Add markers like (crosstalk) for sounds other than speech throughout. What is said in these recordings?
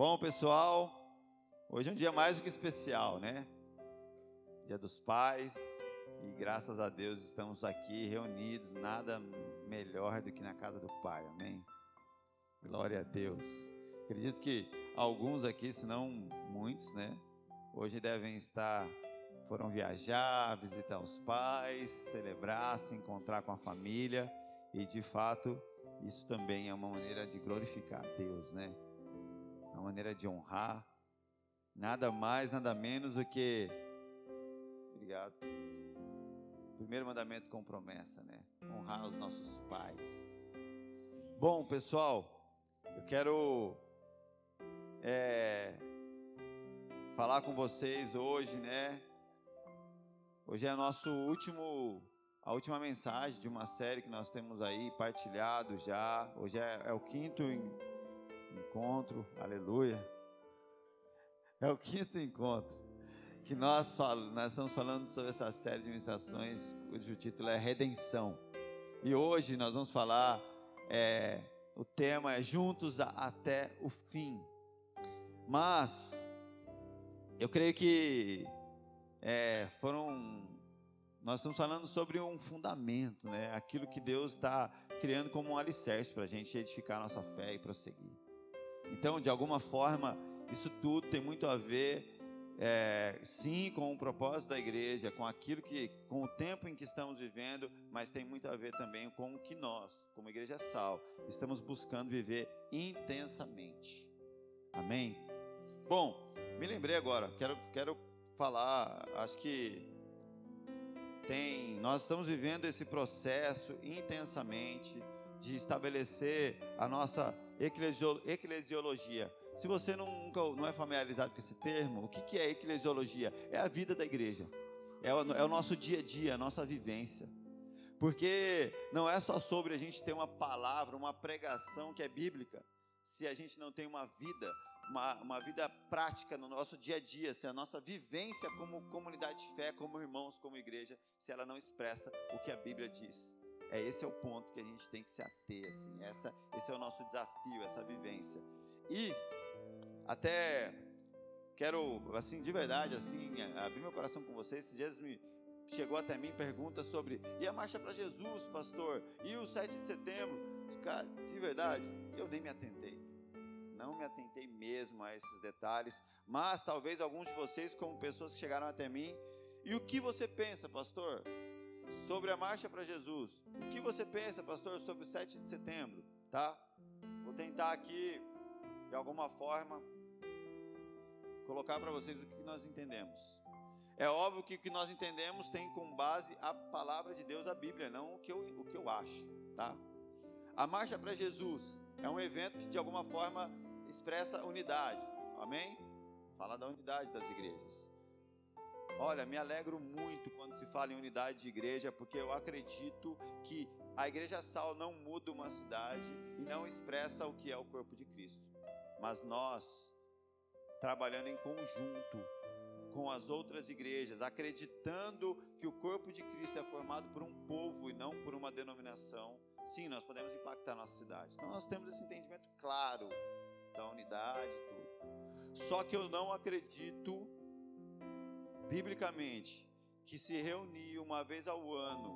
Bom, pessoal, hoje é um dia mais do que especial, né? Dia dos Pais, e graças a Deus estamos aqui reunidos, nada melhor do que na casa do Pai, amém? Glória a Deus. Acredito que alguns aqui, se não muitos, né? Hoje devem estar, foram viajar, visitar os pais, celebrar, se encontrar com a família, e de fato, isso também é uma maneira de glorificar a Deus, né? Uma maneira de honrar, nada mais, nada menos do que. Obrigado. Primeiro mandamento com promessa, né? Honrar os nossos pais. Bom, pessoal, eu quero é, falar com vocês hoje, né? Hoje é nosso último, a última mensagem de uma série que nós temos aí partilhado já. Hoje é, é o quinto encontro, aleluia. É o quinto encontro que nós, falamos, nós estamos falando sobre essa série de ministrações cujo título é Redenção. E hoje nós vamos falar, é, o tema é Juntos até o fim. Mas, eu creio que é, foram. Nós estamos falando sobre um fundamento, né? aquilo que Deus está criando como um alicerce para a gente edificar a nossa fé e prosseguir. Então, de alguma forma, isso tudo tem muito a ver, é, sim, com o propósito da igreja, com aquilo que, com o tempo em que estamos vivendo, mas tem muito a ver também com o que nós, como igreja Sal, estamos buscando viver intensamente. Amém? Bom, me lembrei agora, quero, quero falar, acho que tem, nós estamos vivendo esse processo intensamente de estabelecer a nossa eclesiologia. Se você nunca não é familiarizado com esse termo, o que, é eclesiologia? É a vida da igreja, é o, é o nosso dia a dia, a nossa vivência. Porque não é só sobre a gente ter uma palavra, uma pregação que é bíblica, se a gente não tem uma vida, uma, uma vida prática no nosso dia a dia, se a nossa vivência como comunidade de fé, como irmãos, como igreja, se ela não expressa o que a Bíblia diz. É esse é o ponto que a gente tem que se ater, assim. Essa, esse é o nosso desafio, essa vivência. E até quero, assim, de verdade, assim, abrir meu coração com vocês. Esses dias me chegou até mim pergunta sobre e a marcha para Jesus, pastor, e o 7 de setembro. Cara, de verdade, eu nem me atentei. Não me atentei mesmo a esses detalhes, mas talvez alguns de vocês, como pessoas que chegaram até mim, e o que você pensa, pastor? Sobre a marcha para Jesus. O que você pensa, pastor, sobre o 7 de setembro? Tá? Vou tentar aqui, de alguma forma, colocar para vocês o que nós entendemos. É óbvio que o que nós entendemos tem como base a palavra de Deus, a Bíblia, não o que eu, o que eu acho, tá? A marcha para Jesus é um evento que de alguma forma expressa unidade, amém? Fala da unidade das igrejas. Olha, me alegro muito quando se fala em unidade de igreja, porque eu acredito que a igreja sal não muda uma cidade e não expressa o que é o corpo de Cristo. Mas nós, trabalhando em conjunto com as outras igrejas, acreditando que o corpo de Cristo é formado por um povo e não por uma denominação, sim, nós podemos impactar a nossa cidade. Então nós temos esse entendimento claro da unidade, tudo. Só que eu não acredito biblicamente, que se reunir uma vez ao ano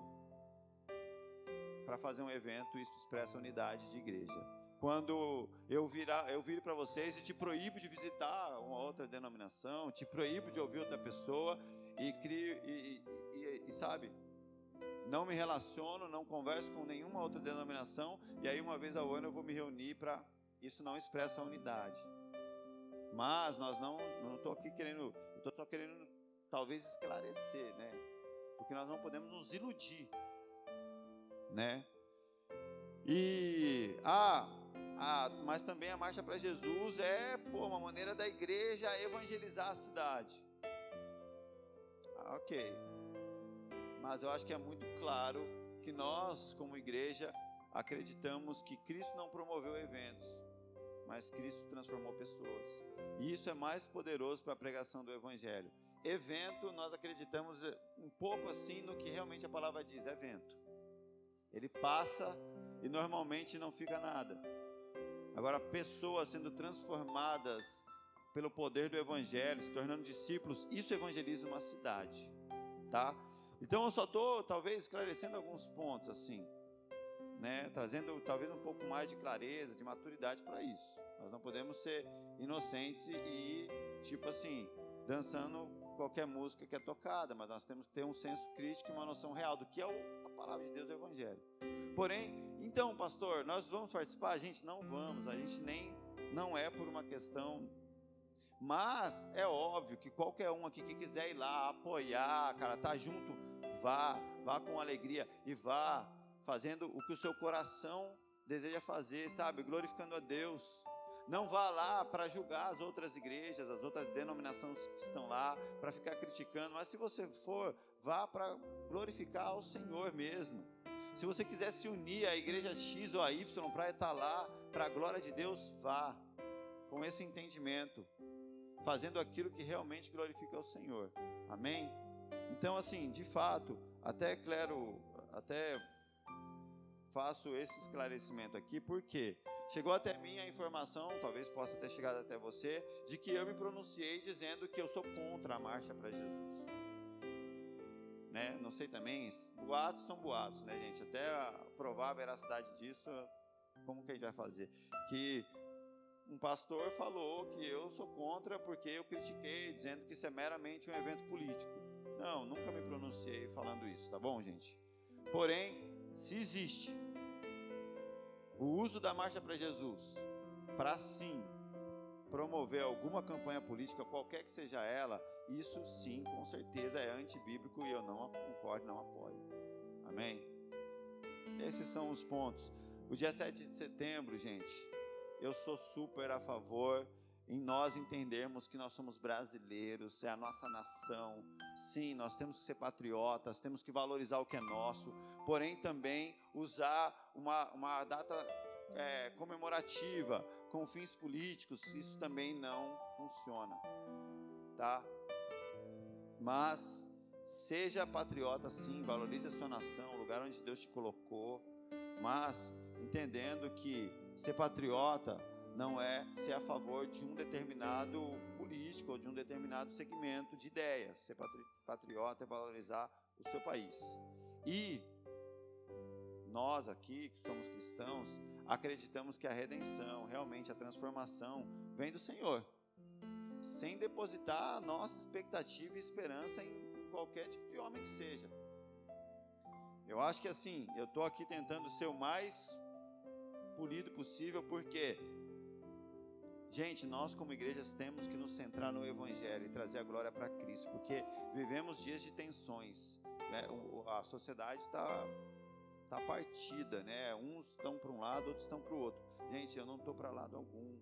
para fazer um evento, isso expressa unidade de igreja. Quando eu virar, eu viro para vocês e te proíbo de visitar uma outra denominação, te proíbo de ouvir outra pessoa e crio e, e, e sabe, não me relaciono, não converso com nenhuma outra denominação e aí uma vez ao ano eu vou me reunir para isso não expressa unidade. Mas nós não, não estou aqui querendo, estou só querendo talvez esclarecer, né? Porque nós não podemos nos iludir, né? E ah, ah mas também a marcha para Jesus é pô, uma maneira da igreja evangelizar a cidade. Ah, ok. Mas eu acho que é muito claro que nós, como igreja, acreditamos que Cristo não promoveu eventos, mas Cristo transformou pessoas. E isso é mais poderoso para a pregação do Evangelho evento, nós acreditamos eh, um pouco assim no que realmente a palavra diz, evento. Ele passa e normalmente não fica nada. Agora, pessoas sendo transformadas pelo poder do Evangelho, se tornando discípulos, isso evangeliza uma cidade, tá? Então eu só estou, talvez, esclarecendo alguns pontos, assim, né? Trazendo talvez um pouco mais de clareza, de maturidade para isso. Nós não podemos ser inocentes e, tipo assim, dançando qualquer música que é tocada, mas nós temos que ter um senso crítico e uma noção real do que é a palavra de Deus, o Evangelho. Porém, então, pastor, nós vamos participar? A gente não vamos, a gente nem, não é por uma questão mas é óbvio que qualquer um aqui que quiser ir lá apoiar, cara, tá junto, vá, vá com alegria e vá fazendo o que o seu coração deseja fazer, sabe? Glorificando a Deus. Não vá lá para julgar as outras igrejas, as outras denominações que estão lá, para ficar criticando, mas se você for, vá para glorificar ao Senhor mesmo. Se você quiser se unir à igreja X ou a Y para estar lá, para a glória de Deus, vá com esse entendimento fazendo aquilo que realmente glorifica ao Senhor. Amém? Então, assim, de fato, até claro, até faço esse esclarecimento aqui, porque chegou até mim a informação, talvez possa ter chegado até você, de que eu me pronunciei dizendo que eu sou contra a marcha para Jesus. Né? Não sei também, boatos são boatos, né, gente? Até provar a veracidade disso, como que a gente vai fazer? Que um pastor falou que eu sou contra porque eu critiquei, dizendo que isso é meramente um evento político. Não, nunca me pronunciei falando isso, tá bom, gente? Porém, se existe o uso da marcha para Jesus para sim promover alguma campanha política, qualquer que seja ela, isso sim, com certeza é antibíblico e eu não concordo, não apoio. Amém? Esses são os pontos. O dia 7 de setembro, gente, eu sou super a favor em nós entendermos que nós somos brasileiros, é a nossa nação. Sim, nós temos que ser patriotas, temos que valorizar o que é nosso, porém também usar uma, uma data é, comemorativa com fins políticos, isso também não funciona, tá? Mas seja patriota sim, valorize a sua nação, o lugar onde Deus te colocou, mas entendendo que ser patriota não é ser a favor de um determinado político ou de um determinado segmento de ideias. Ser patriota é valorizar o seu país. E nós aqui, que somos cristãos, acreditamos que a redenção, realmente a transformação, vem do Senhor. Sem depositar a nossa expectativa e esperança em qualquer tipo de homem que seja. Eu acho que assim, eu estou aqui tentando ser o mais polido possível, porque, gente, nós como igrejas temos que nos centrar no Evangelho e trazer a glória para Cristo, porque vivemos dias de tensões, né? a sociedade está tá partida, né? Uns estão para um lado, outros estão para o outro. Gente, eu não estou para lado algum,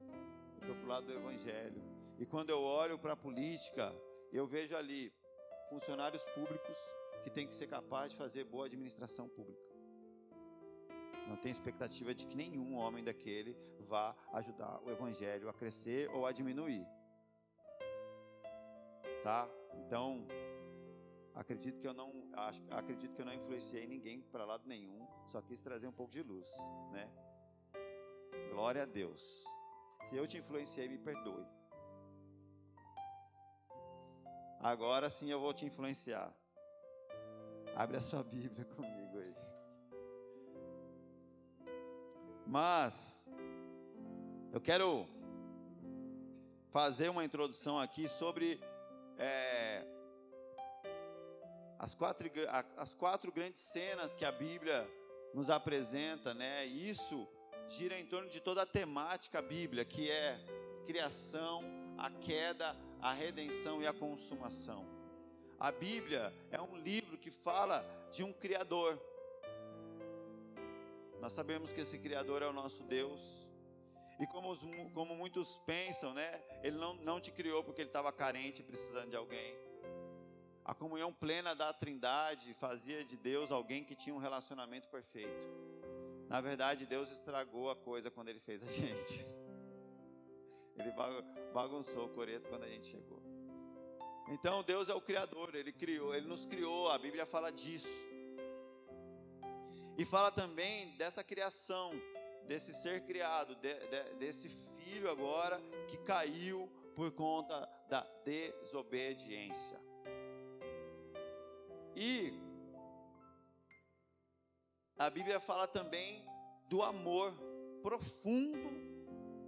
eu estou para o lado do Evangelho. E quando eu olho para a política, eu vejo ali funcionários públicos que têm que ser capazes de fazer boa administração pública. Não tem expectativa de que nenhum homem daquele vá ajudar o evangelho a crescer ou a diminuir. Tá? Então, acredito que eu não acho, acredito que eu não influenciei ninguém para lado nenhum, só quis trazer um pouco de luz, né? Glória a Deus. Se eu te influenciei, me perdoe. Agora sim eu vou te influenciar. Abre a sua Bíblia (laughs) comigo aí. Mas eu quero fazer uma introdução aqui sobre é, as, quatro, as quatro grandes cenas que a Bíblia nos apresenta, né? Isso gira em torno de toda a temática bíblica, que é criação, a queda, a redenção e a consumação. A Bíblia é um livro que fala de um Criador nós sabemos que esse Criador é o nosso Deus. E como, os, como muitos pensam, né? Ele não, não te criou porque ele estava carente, precisando de alguém. A comunhão plena da Trindade fazia de Deus alguém que tinha um relacionamento perfeito. Na verdade, Deus estragou a coisa quando Ele fez a (laughs) gente. Ele bagunçou o coreto quando a gente chegou. Então, Deus é o Criador, Ele criou, Ele nos criou, a Bíblia fala disso. E fala também dessa criação, desse ser criado, de, de, desse filho agora que caiu por conta da desobediência. E a Bíblia fala também do amor profundo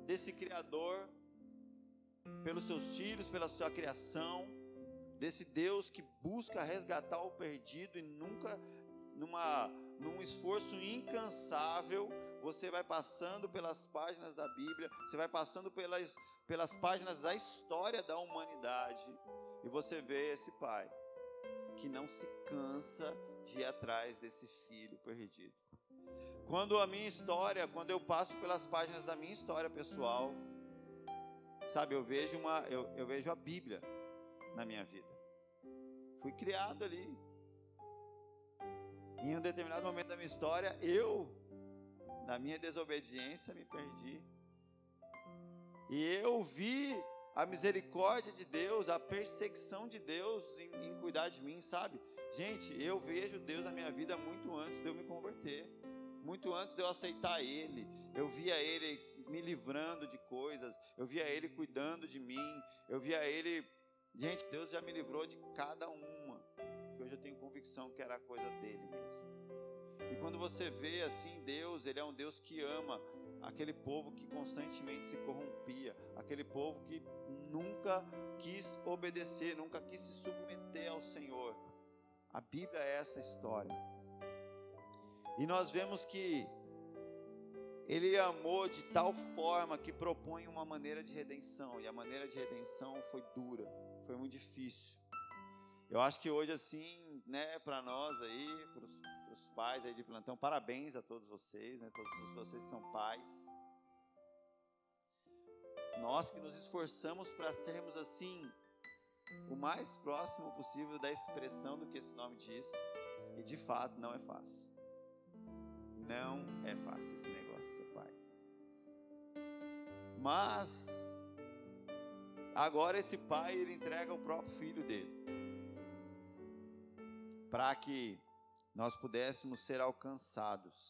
desse Criador pelos seus filhos, pela sua criação, desse Deus que busca resgatar o perdido e nunca, numa, num esforço incansável, você vai passando pelas páginas da Bíblia, você vai passando pelas, pelas páginas da história da humanidade, e você vê esse pai que não se cansa de ir atrás desse filho perdido. Quando a minha história, quando eu passo pelas páginas da minha história pessoal, sabe, eu vejo uma, eu, eu vejo a Bíblia na minha vida. Fui criado ali. Em um determinado momento da minha história, eu, na minha desobediência, me perdi. E eu vi a misericórdia de Deus, a perseguição de Deus em, em, cuidar de mim, sabe? Gente, eu vejo Deus na minha vida muito antes de eu me converter, muito antes de eu aceitar Ele. Eu via Ele me livrando de coisas, eu via Ele cuidando de mim, eu via Ele. Gente, Deus já me livrou de cada uma, que hoje eu tenho convicção que era coisa dele mesmo. E quando você vê assim, Deus, Ele é um Deus que ama aquele povo que constantemente se corrompia, aquele povo que nunca quis obedecer, nunca quis se submeter ao Senhor. A Bíblia é essa história. E nós vemos que ele amou de tal forma que propõe uma maneira de redenção, e a maneira de redenção foi dura, foi muito difícil. Eu acho que hoje, assim, né, para nós aí, para os pais aí de plantão, parabéns a todos vocês, né, todos vocês são pais. Nós que nos esforçamos para sermos assim, o mais próximo possível da expressão do que esse nome diz, e de fato não é fácil. Não é fácil esse negócio ser pai. Mas agora esse pai ele entrega o próprio filho dele para que nós pudéssemos ser alcançados.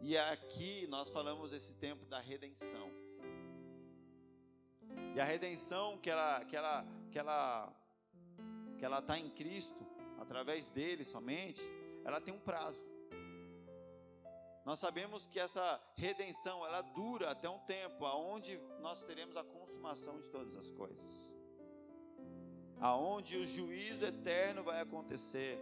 E aqui nós falamos esse tempo da redenção. E a redenção que ela que ela que ela que ela está em Cristo, através dele somente, ela tem um prazo. Nós sabemos que essa redenção ela dura até um tempo, aonde nós teremos a consumação de todas as coisas. Aonde o juízo eterno vai acontecer.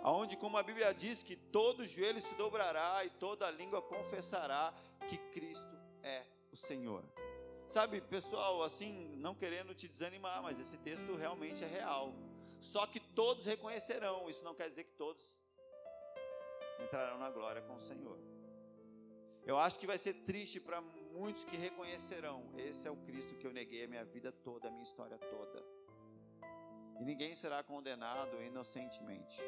Aonde, como a Bíblia diz, que todo joelho se dobrará e toda língua confessará que Cristo é o Senhor. Sabe, pessoal, assim, não querendo te desanimar, mas esse texto realmente é real. Só que todos reconhecerão, isso não quer dizer que todos entrarão na glória com o Senhor. Eu acho que vai ser triste para muitos que reconhecerão: esse é o Cristo que eu neguei a minha vida toda, a minha história toda. E ninguém será condenado inocentemente.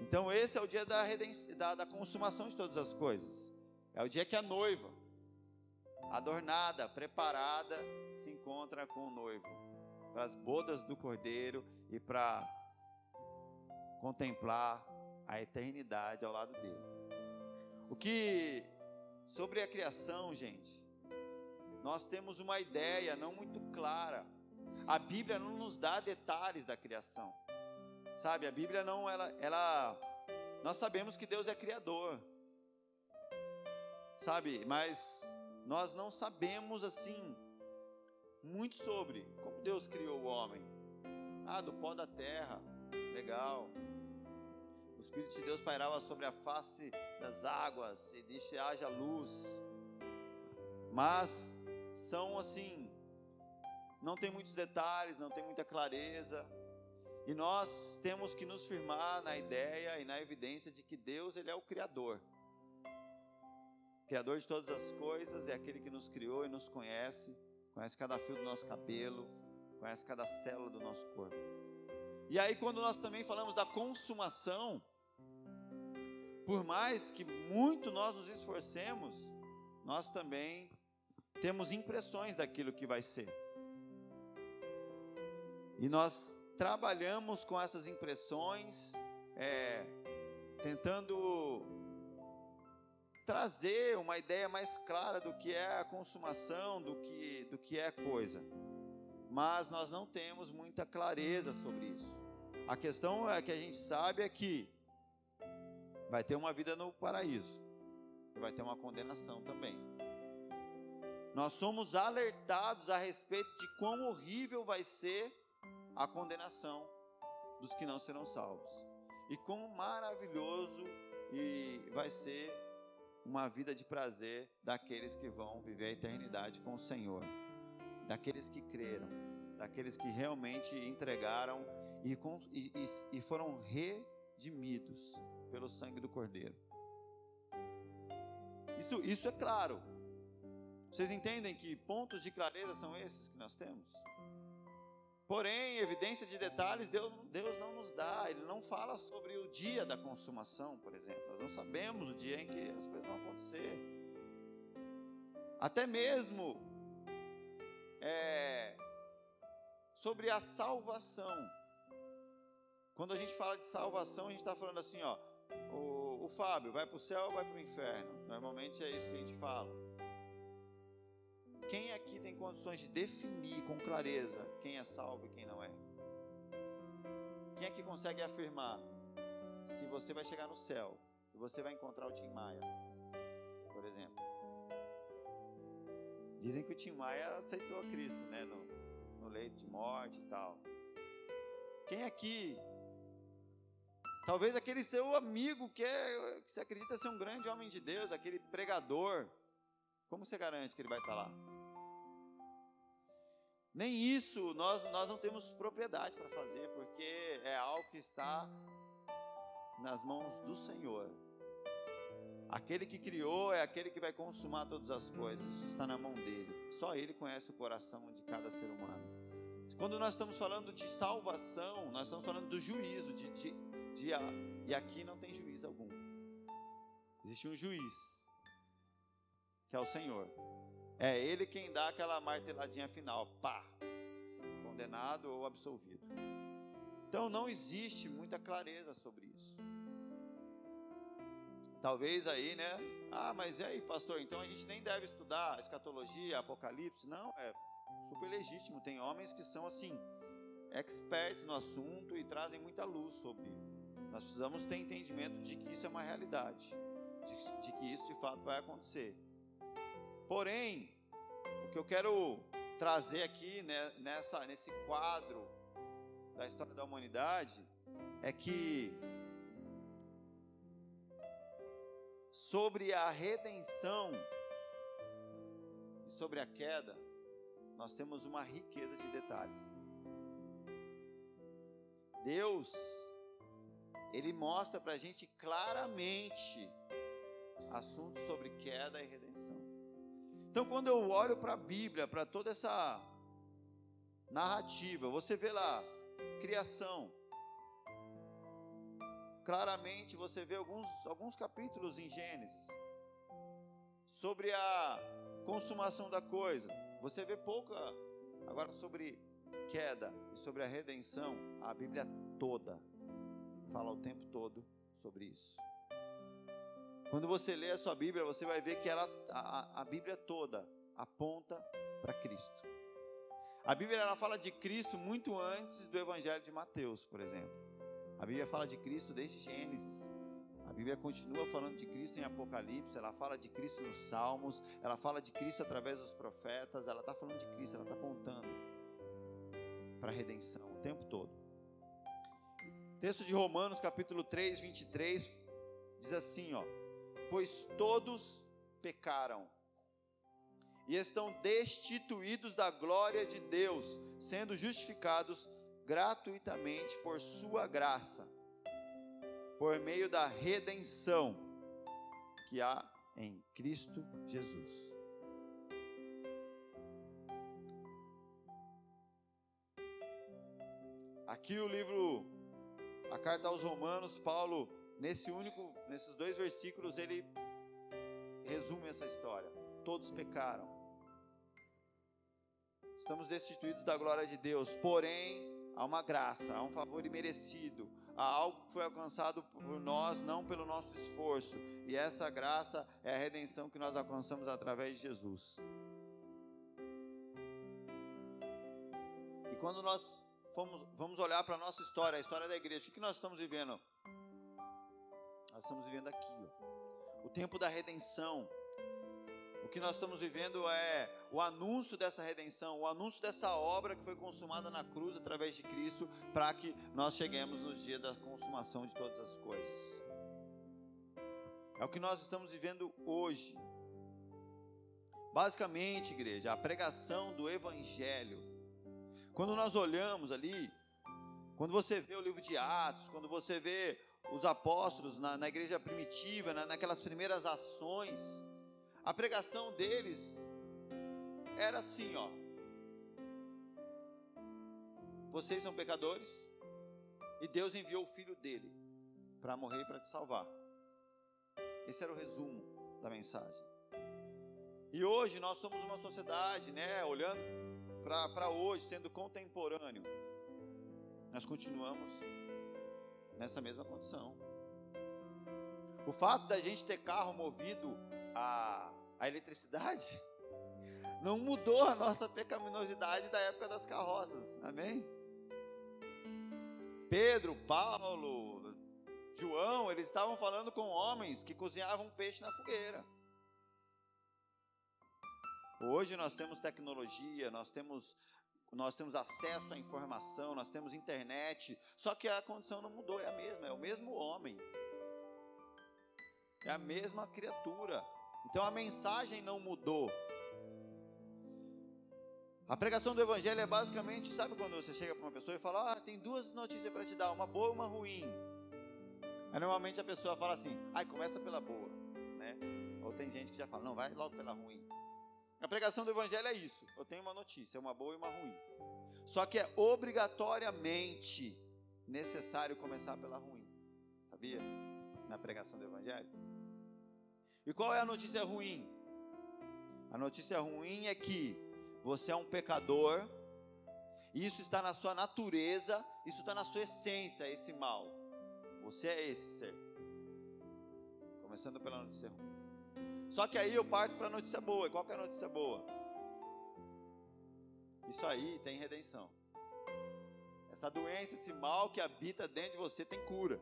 Então, esse é o dia da, da, da consumação de todas as coisas. É o dia que a noiva, adornada, preparada, se encontra com o noivo para as bodas do cordeiro e para contemplar a eternidade ao lado dele. O que sobre a criação, gente, nós temos uma ideia não muito clara. A Bíblia não nos dá detalhes da criação. Sabe, a Bíblia não ela ela nós sabemos que Deus é criador. Sabe, mas nós não sabemos assim muito sobre como Deus criou o homem. Ah, do pó da terra, legal. O Espírito de Deus pairava sobre a face das águas e disse: haja luz. Mas são assim, não tem muitos detalhes, não tem muita clareza. E nós temos que nos firmar na ideia e na evidência de que Deus ele é o criador. Criador de todas as coisas, é aquele que nos criou e nos conhece, conhece cada fio do nosso cabelo, conhece cada célula do nosso corpo. E aí, quando nós também falamos da consumação, por mais que muito nós nos esforcemos, nós também temos impressões daquilo que vai ser. E nós trabalhamos com essas impressões, é, tentando trazer uma ideia mais clara do que é a consumação, do que, do que é coisa. Mas nós não temos muita clareza sobre isso. A questão é que a gente sabe é que vai ter uma vida no paraíso, vai ter uma condenação também. Nós somos alertados a respeito de quão horrível vai ser a condenação dos que não serão salvos. E quão maravilhoso e vai ser uma vida de prazer daqueles que vão viver a eternidade com o Senhor, daqueles que creram, daqueles que realmente entregaram e, e, e foram redimidos pelo sangue do Cordeiro. Isso, isso é claro. Vocês entendem que pontos de clareza são esses que nós temos? Porém, evidência de detalhes Deus, Deus não nos dá, Ele não fala sobre o dia da consumação, por exemplo. Nós não sabemos o dia em que as coisas vão acontecer. Até mesmo é, sobre a salvação. Quando a gente fala de salvação, a gente está falando assim, ó, o, o Fábio vai para o céu ou vai para o inferno? Normalmente é isso que a gente fala. Quem aqui tem condições de definir com clareza quem é salvo e quem não é? Quem aqui consegue afirmar se você vai chegar no céu e você vai encontrar o Tim Maia, por exemplo? Dizem que o Tim Maia aceitou a Cristo, né, no, no leito de morte e tal. Quem aqui Talvez aquele seu amigo que, é, que você acredita ser um grande homem de Deus, aquele pregador, como você garante que ele vai estar lá? Nem isso nós, nós não temos propriedade para fazer, porque é algo que está nas mãos do Senhor. Aquele que criou é aquele que vai consumar todas as coisas, está na mão dele. Só ele conhece o coração de cada ser humano. Quando nós estamos falando de salvação, nós estamos falando do juízo, de, de, de e aqui não tem juiz algum. Existe um juiz, que é o Senhor. É ele quem dá aquela marteladinha final, pá, condenado ou absolvido. Então não existe muita clareza sobre isso. Talvez aí, né? Ah, mas e aí, pastor? Então a gente nem deve estudar escatologia, apocalipse? Não, é super legítimo. Tem homens que são assim, experts no assunto e trazem muita luz sobre. Nós precisamos ter entendimento de que isso é uma realidade, de, de que isso de fato vai acontecer. Porém, o que eu quero trazer aqui né, nessa, nesse quadro da história da humanidade é que sobre a redenção e sobre a queda, nós temos uma riqueza de detalhes. Deus, Ele mostra para a gente claramente assuntos sobre queda e redenção. Então, quando eu olho para a Bíblia, para toda essa narrativa, você vê lá, criação. Claramente você vê alguns, alguns capítulos em Gênesis sobre a consumação da coisa. Você vê pouca. Agora, sobre queda e sobre a redenção, a Bíblia toda fala o tempo todo sobre isso. Quando você lê a sua Bíblia, você vai ver que ela, a, a Bíblia toda aponta para Cristo. A Bíblia ela fala de Cristo muito antes do Evangelho de Mateus, por exemplo. A Bíblia fala de Cristo desde Gênesis. A Bíblia continua falando de Cristo em Apocalipse, ela fala de Cristo nos Salmos, ela fala de Cristo através dos profetas, ela está falando de Cristo, ela está apontando para a redenção o tempo todo. Texto de Romanos, capítulo 3, 23, diz assim, ó pois todos pecaram e estão destituídos da glória de Deus, sendo justificados gratuitamente por Sua graça, por meio da redenção que há em Cristo Jesus. Aqui o livro, a carta aos Romanos, Paulo Nesse único, nesses dois versículos ele resume essa história. Todos pecaram. Estamos destituídos da glória de Deus, porém há uma graça, há um favor imerecido, a algo que foi alcançado por nós, não pelo nosso esforço. E essa graça é a redenção que nós alcançamos através de Jesus. E quando nós fomos, vamos olhar para a nossa história, a história da igreja, o que nós estamos vivendo? Nós estamos vivendo aqui, ó, o tempo da redenção. O que nós estamos vivendo é o anúncio dessa redenção, o anúncio dessa obra que foi consumada na cruz através de Cristo, para que nós cheguemos no dia da consumação de todas as coisas. É o que nós estamos vivendo hoje. Basicamente, igreja, a pregação do Evangelho. Quando nós olhamos ali, quando você vê o livro de Atos, quando você vê os apóstolos na, na igreja primitiva, na, naquelas primeiras ações, a pregação deles era assim, ó. Vocês são pecadores e Deus enviou o filho dele para morrer e para te salvar. Esse era o resumo da mensagem. E hoje nós somos uma sociedade, né, olhando para hoje, sendo contemporâneo. Nós continuamos nessa mesma condição. O fato da gente ter carro movido a a eletricidade, (laughs) não mudou a nossa pecaminosidade da época das carroças. Amém? Pedro, Paulo, João, eles estavam falando com homens que cozinhavam peixe na fogueira. Hoje nós temos tecnologia, nós temos nós temos acesso à informação, nós temos internet, só que a condição não mudou, é a mesma, é o mesmo homem. É a mesma criatura. Então a mensagem não mudou. A pregação do evangelho é basicamente, sabe quando você chega para uma pessoa e fala: "Ah, tem duas notícias para te dar, uma boa e uma ruim". Aí normalmente a pessoa fala assim: "Ai, começa pela boa", né? Ou tem gente que já fala: "Não, vai logo pela ruim". A pregação do evangelho é isso. Eu tenho uma notícia, uma boa e uma ruim. Só que é obrigatoriamente necessário começar pela ruim. Sabia? Na pregação do evangelho. E qual é a notícia ruim? A notícia ruim é que você é um pecador, isso está na sua natureza, isso está na sua essência, esse mal. Você é esse ser. Começando pela notícia ruim. Só que aí eu parto para a notícia boa. E qual que é a notícia boa? Isso aí tem redenção. Essa doença, esse mal que habita dentro de você tem cura.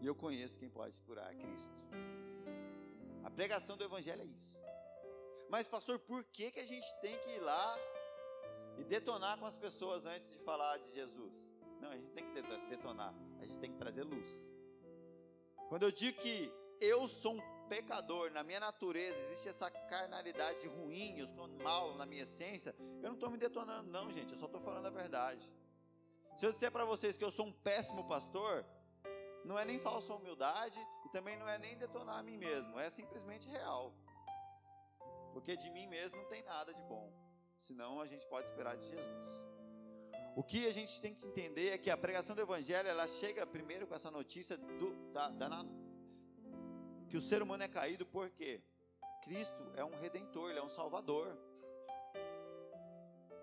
E eu conheço quem pode curar, Cristo. A pregação do evangelho é isso. Mas pastor, por que que a gente tem que ir lá e detonar com as pessoas antes de falar de Jesus? Não, a gente tem que detonar, a gente tem que trazer luz. Quando eu digo que eu sou um pecador, na minha natureza existe essa carnalidade ruim, eu sou mal na minha essência, eu não estou me detonando, não, gente, eu só estou falando a verdade. Se eu disser para vocês que eu sou um péssimo pastor, não é nem falsa humildade e também não é nem detonar a mim mesmo, é simplesmente real. Porque de mim mesmo não tem nada de bom. Senão a gente pode esperar de Jesus. O que a gente tem que entender é que a pregação do Evangelho ela chega primeiro com essa notícia do, da, da, que o ser humano é caído porque Cristo é um redentor, ele é um salvador.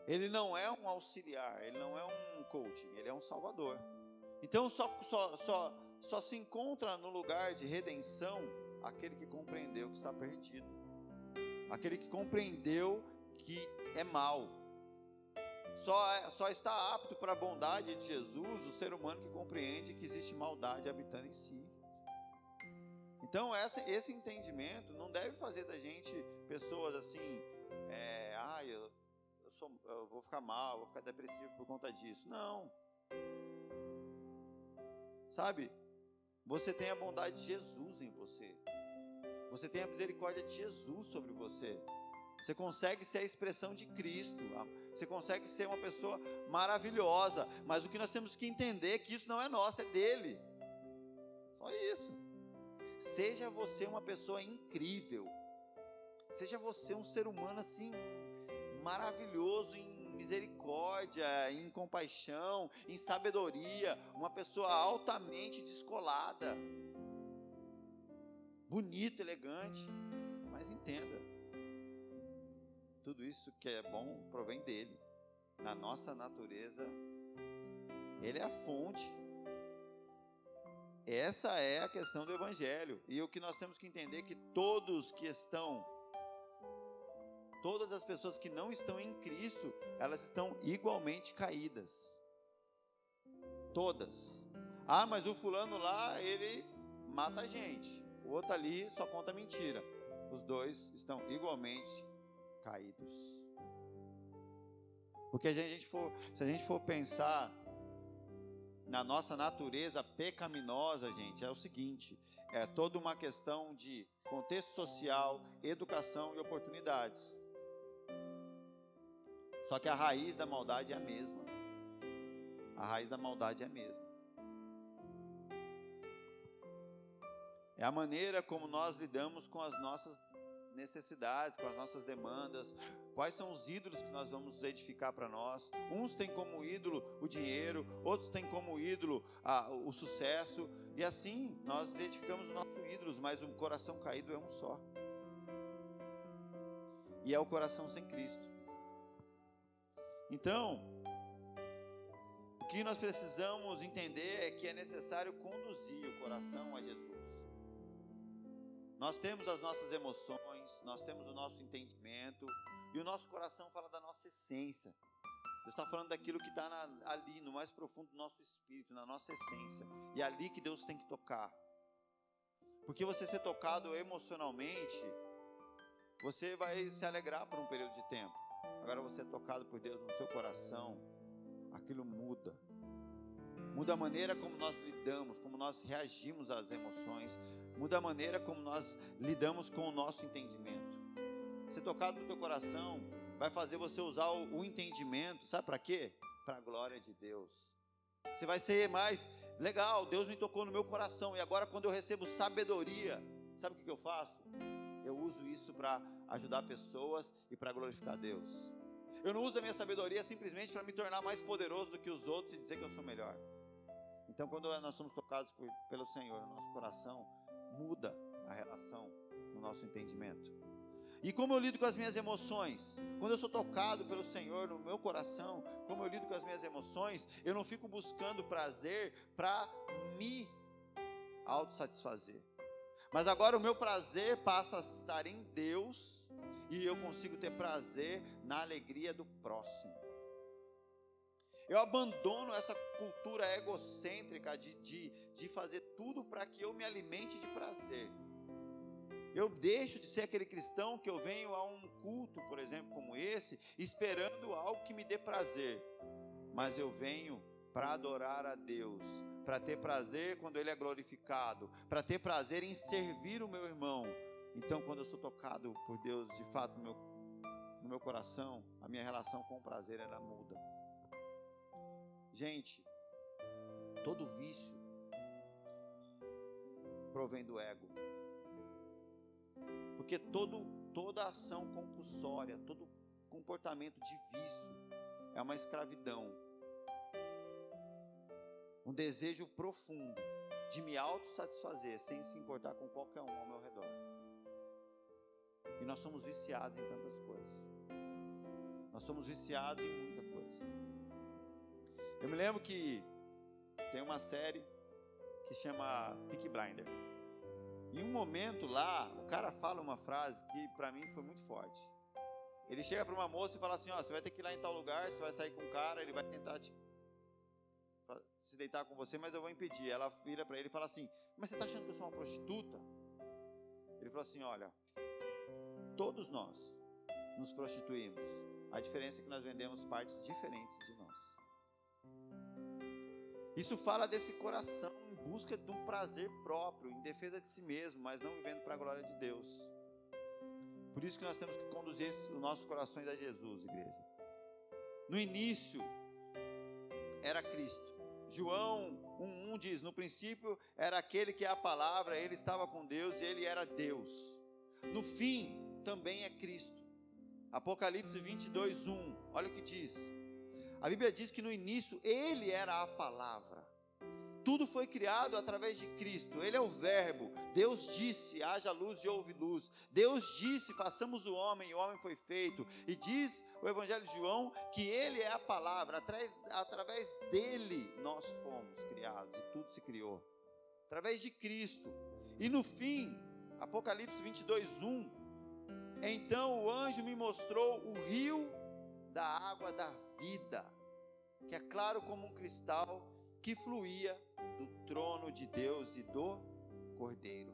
Ele não é um auxiliar, ele não é um coaching, ele é um salvador. Então só, só, só, só se encontra no lugar de redenção aquele que compreendeu que está perdido, aquele que compreendeu que é mal. Só, só está apto para a bondade de Jesus o ser humano que compreende que existe maldade habitando em si. Então, essa, esse entendimento não deve fazer da gente pessoas assim, é, ah, eu, eu, sou, eu vou ficar mal, vou ficar depressivo por conta disso. Não. Sabe? Você tem a bondade de Jesus em você. Você tem a misericórdia de Jesus sobre você. Você consegue ser a expressão de Cristo. Você consegue ser uma pessoa maravilhosa. Mas o que nós temos que entender é que isso não é nosso, é dele. Só isso. Seja você uma pessoa incrível. Seja você um ser humano assim maravilhoso em misericórdia, em compaixão, em sabedoria, uma pessoa altamente descolada, bonito, elegante, mas entenda, tudo isso que é bom provém dele. Na nossa natureza, ele é a fonte. Essa é a questão do evangelho. E o que nós temos que entender é que todos que estão todas as pessoas que não estão em Cristo, elas estão igualmente caídas. Todas. Ah, mas o fulano lá, ele mata a gente. O outro ali só conta mentira. Os dois estão igualmente caídos. Porque a gente for, se a gente for pensar na nossa natureza pecaminosa, gente, é o seguinte: é toda uma questão de contexto social, educação e oportunidades. Só que a raiz da maldade é a mesma. A raiz da maldade é a mesma. É a maneira como nós lidamos com as nossas necessidades, com as nossas demandas, quais são os ídolos que nós vamos edificar para nós. Uns têm como ídolo o dinheiro, outros têm como ídolo a, o sucesso, e assim nós edificamos os nossos ídolos, mas o coração caído é um só. E é o coração sem Cristo. Então, o que nós precisamos entender é que é necessário conduzir o coração a Jesus. Nós temos as nossas emoções, nós temos o nosso entendimento, e o nosso coração fala da nossa essência. Deus está falando daquilo que está ali, no mais profundo do nosso espírito, na nossa essência. E é ali que Deus tem que tocar. Porque você ser tocado emocionalmente, você vai se alegrar por um período de tempo. Agora você é tocado por Deus no seu coração, aquilo muda. Muda a maneira como nós lidamos, como nós reagimos às emoções, muda a maneira como nós lidamos com o nosso entendimento. Ser tocado no teu coração vai fazer você usar o, entendimento, sabe para quê? Para a glória de Deus. Você vai ser mais legal, Deus me tocou no meu coração e agora quando eu recebo sabedoria, sabe o que eu faço? Eu uso isso para ajudar pessoas e para glorificar Deus. Eu não uso a minha sabedoria simplesmente para me tornar mais poderoso do que os outros e dizer que eu sou melhor. Então, quando nós somos tocados por, pelo Senhor, nosso coração muda a relação no nosso entendimento. E como eu lido com as minhas emoções? Quando eu sou tocado pelo Senhor no meu coração, como eu lido com as minhas emoções, eu não fico buscando prazer para me autossatisfazer. Mas agora o meu prazer passa a estar em Deus e eu consigo ter prazer na alegria do próximo. Eu abandono essa cultura egocêntrica de, de, de fazer tudo para que eu me alimente de prazer. Eu deixo de ser aquele cristão que eu venho a um culto, por exemplo, como esse, esperando algo que me dê prazer. Mas eu venho para adorar a Deus, para ter prazer quando Ele é glorificado, para ter prazer em servir o meu irmão. Então, quando eu sou tocado por Deus, de fato, no meu, no meu coração, a minha relação com o prazer ela muda. Gente, todo vício provém do ego. Porque todo, toda ação compulsória, todo comportamento de vício é uma escravidão. Um desejo profundo de me autossatisfazer sem se importar com qualquer um ao meu redor. E nós somos viciados em tantas coisas. Nós somos viciados em muita coisa. Eu me lembro que tem uma série que chama Peak Blinder. Em um momento lá, o cara fala uma frase que para mim foi muito forte. Ele chega para uma moça e fala assim: Ó, você vai ter que ir lá em tal lugar, você vai sair com um cara, ele vai tentar te, se deitar com você, mas eu vou impedir. Ela vira para ele e fala assim: Mas você está achando que eu sou uma prostituta? Ele falou assim: Olha, todos nós nos prostituímos. A diferença é que nós vendemos partes diferentes de nós. Isso fala desse coração em busca de um prazer próprio, em defesa de si mesmo, mas não vivendo para a glória de Deus. Por isso que nós temos que conduzir os nossos corações a Jesus, igreja. No início era Cristo. João 1:1 diz: "No princípio era aquele que é a palavra, ele estava com Deus e ele era Deus." No fim também é Cristo. Apocalipse 22:1. Olha o que diz: a Bíblia diz que no início ele era a palavra. Tudo foi criado através de Cristo. Ele é o Verbo. Deus disse: haja luz e houve luz. Deus disse: façamos o homem, e o homem foi feito. E diz o Evangelho de João que ele é a palavra. Através, através dele nós fomos criados e tudo se criou. através de Cristo. E no fim, Apocalipse 22, 1, então o anjo me mostrou o rio da água da vida, que é claro como um cristal, que fluía do trono de Deus e do Cordeiro.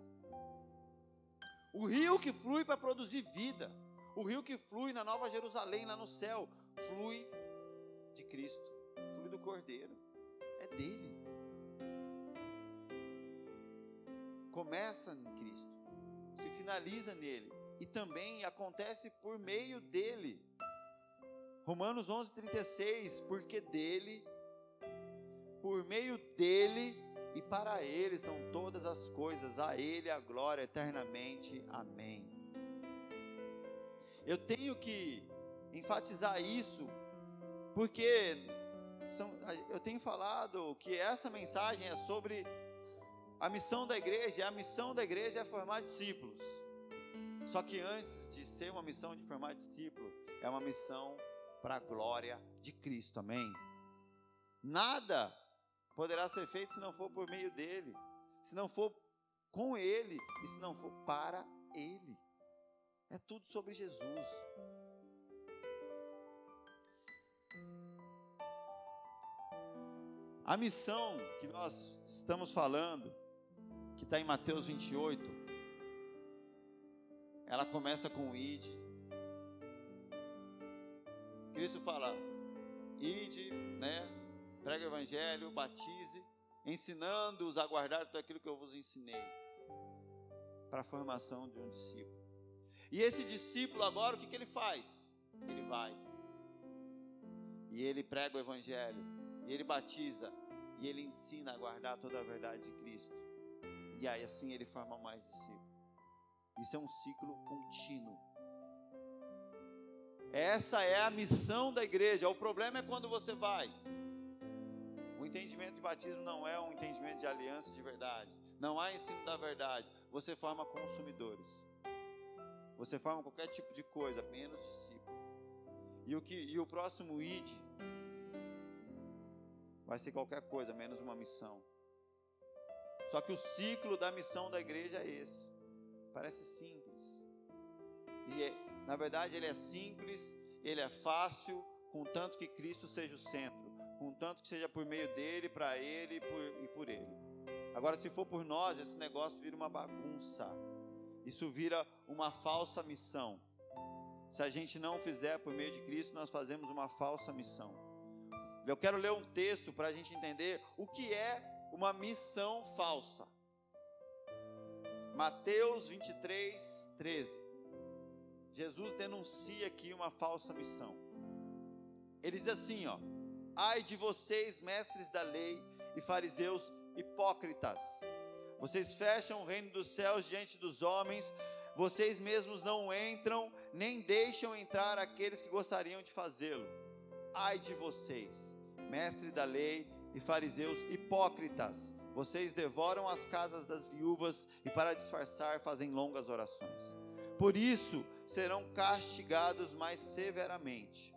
O rio que flui para produzir vida, o rio que flui na Nova Jerusalém, lá no céu, flui de Cristo, flui do Cordeiro, é dele. Começa em Cristo, se finaliza nele e também acontece por meio dele. Romanos 11:36, porque dele, por meio dele e para ele são todas as coisas, a ele a glória eternamente. Amém. Eu tenho que enfatizar isso, porque são, eu tenho falado que essa mensagem é sobre a missão da igreja, a missão da igreja é formar discípulos. Só que antes de ser uma missão de formar discípulo, é uma missão para a glória de Cristo, amém? Nada poderá ser feito se não for por meio dele, se não for com ele e se não for para ele. É tudo sobre Jesus. A missão que nós estamos falando, que está em Mateus 28, ela começa com o id. Cristo fala, ide, né? Prega o evangelho, batize, ensinando-os a guardar tudo aquilo que eu vos ensinei, para a formação de um discípulo. E esse discípulo agora, o que, que ele faz? Ele vai. E ele prega o evangelho, e ele batiza, e ele ensina a guardar toda a verdade de Cristo. E aí assim ele forma mais discípulos. Isso é um ciclo contínuo. Essa é a missão da igreja. O problema é quando você vai. O entendimento de batismo não é um entendimento de aliança de verdade. Não há ensino da verdade. Você forma consumidores. Você forma qualquer tipo de coisa, menos discípulo. E o que e o próximo id vai ser qualquer coisa, menos uma missão. Só que o ciclo da missão da igreja é esse. Parece simples. E é, na verdade ele é simples, ele é fácil, contanto que Cristo seja o centro, contanto que seja por meio dele, para ele por, e por ele. Agora, se for por nós, esse negócio vira uma bagunça. Isso vira uma falsa missão. Se a gente não fizer por meio de Cristo, nós fazemos uma falsa missão. Eu quero ler um texto para a gente entender o que é uma missão falsa. Mateus 23, 13. Jesus denuncia aqui uma falsa missão. Ele diz assim, ó: Ai de vocês, mestres da lei e fariseus hipócritas. Vocês fecham o reino dos céus diante dos homens, vocês mesmos não entram, nem deixam entrar aqueles que gostariam de fazê-lo. Ai de vocês, mestre da lei e fariseus hipócritas, vocês devoram as casas das viúvas e, para disfarçar, fazem longas orações. Por isso serão castigados mais severamente.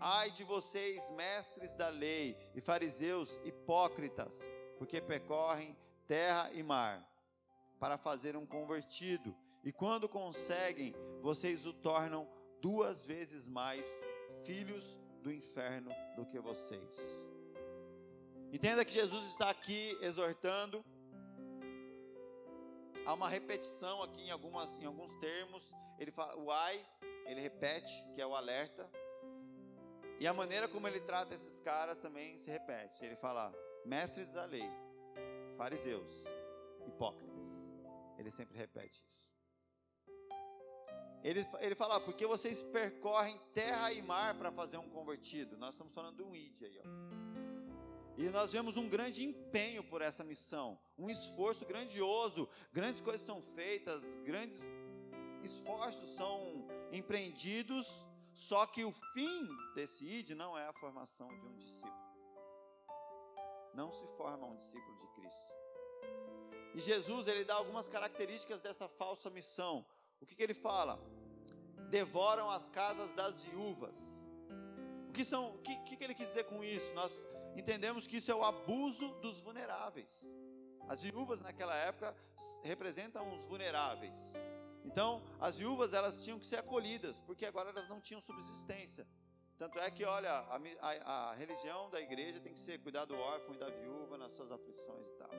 Ai de vocês, mestres da lei e fariseus hipócritas, porque percorrem terra e mar para fazer um convertido, e quando conseguem, vocês o tornam duas vezes mais filhos do inferno do que vocês. Entenda que Jesus está aqui exortando. Há uma repetição aqui em, algumas, em alguns termos. Ele fala, o ai, ele repete, que é o alerta. E a maneira como ele trata esses caras também se repete. Ele fala, mestres da lei, fariseus, hipócritas. Ele sempre repete isso. Ele, ele fala, porque vocês percorrem terra e mar para fazer um convertido. Nós estamos falando de um id aí, ó. E nós vemos um grande empenho por essa missão, um esforço grandioso, grandes coisas são feitas, grandes esforços são empreendidos, só que o fim desse ID não é a formação de um discípulo. Não se forma um discípulo de Cristo. E Jesus, ele dá algumas características dessa falsa missão. O que, que ele fala? Devoram as casas das viúvas. O que são? O que, que ele quis dizer com isso? Nós entendemos que isso é o abuso dos vulneráveis. As viúvas naquela época representam os vulneráveis. Então, as viúvas elas tinham que ser acolhidas, porque agora elas não tinham subsistência. Tanto é que, olha, a, a, a, religião da igreja tem que ser cuidar do órfão e da viúva nas suas aflições e tal.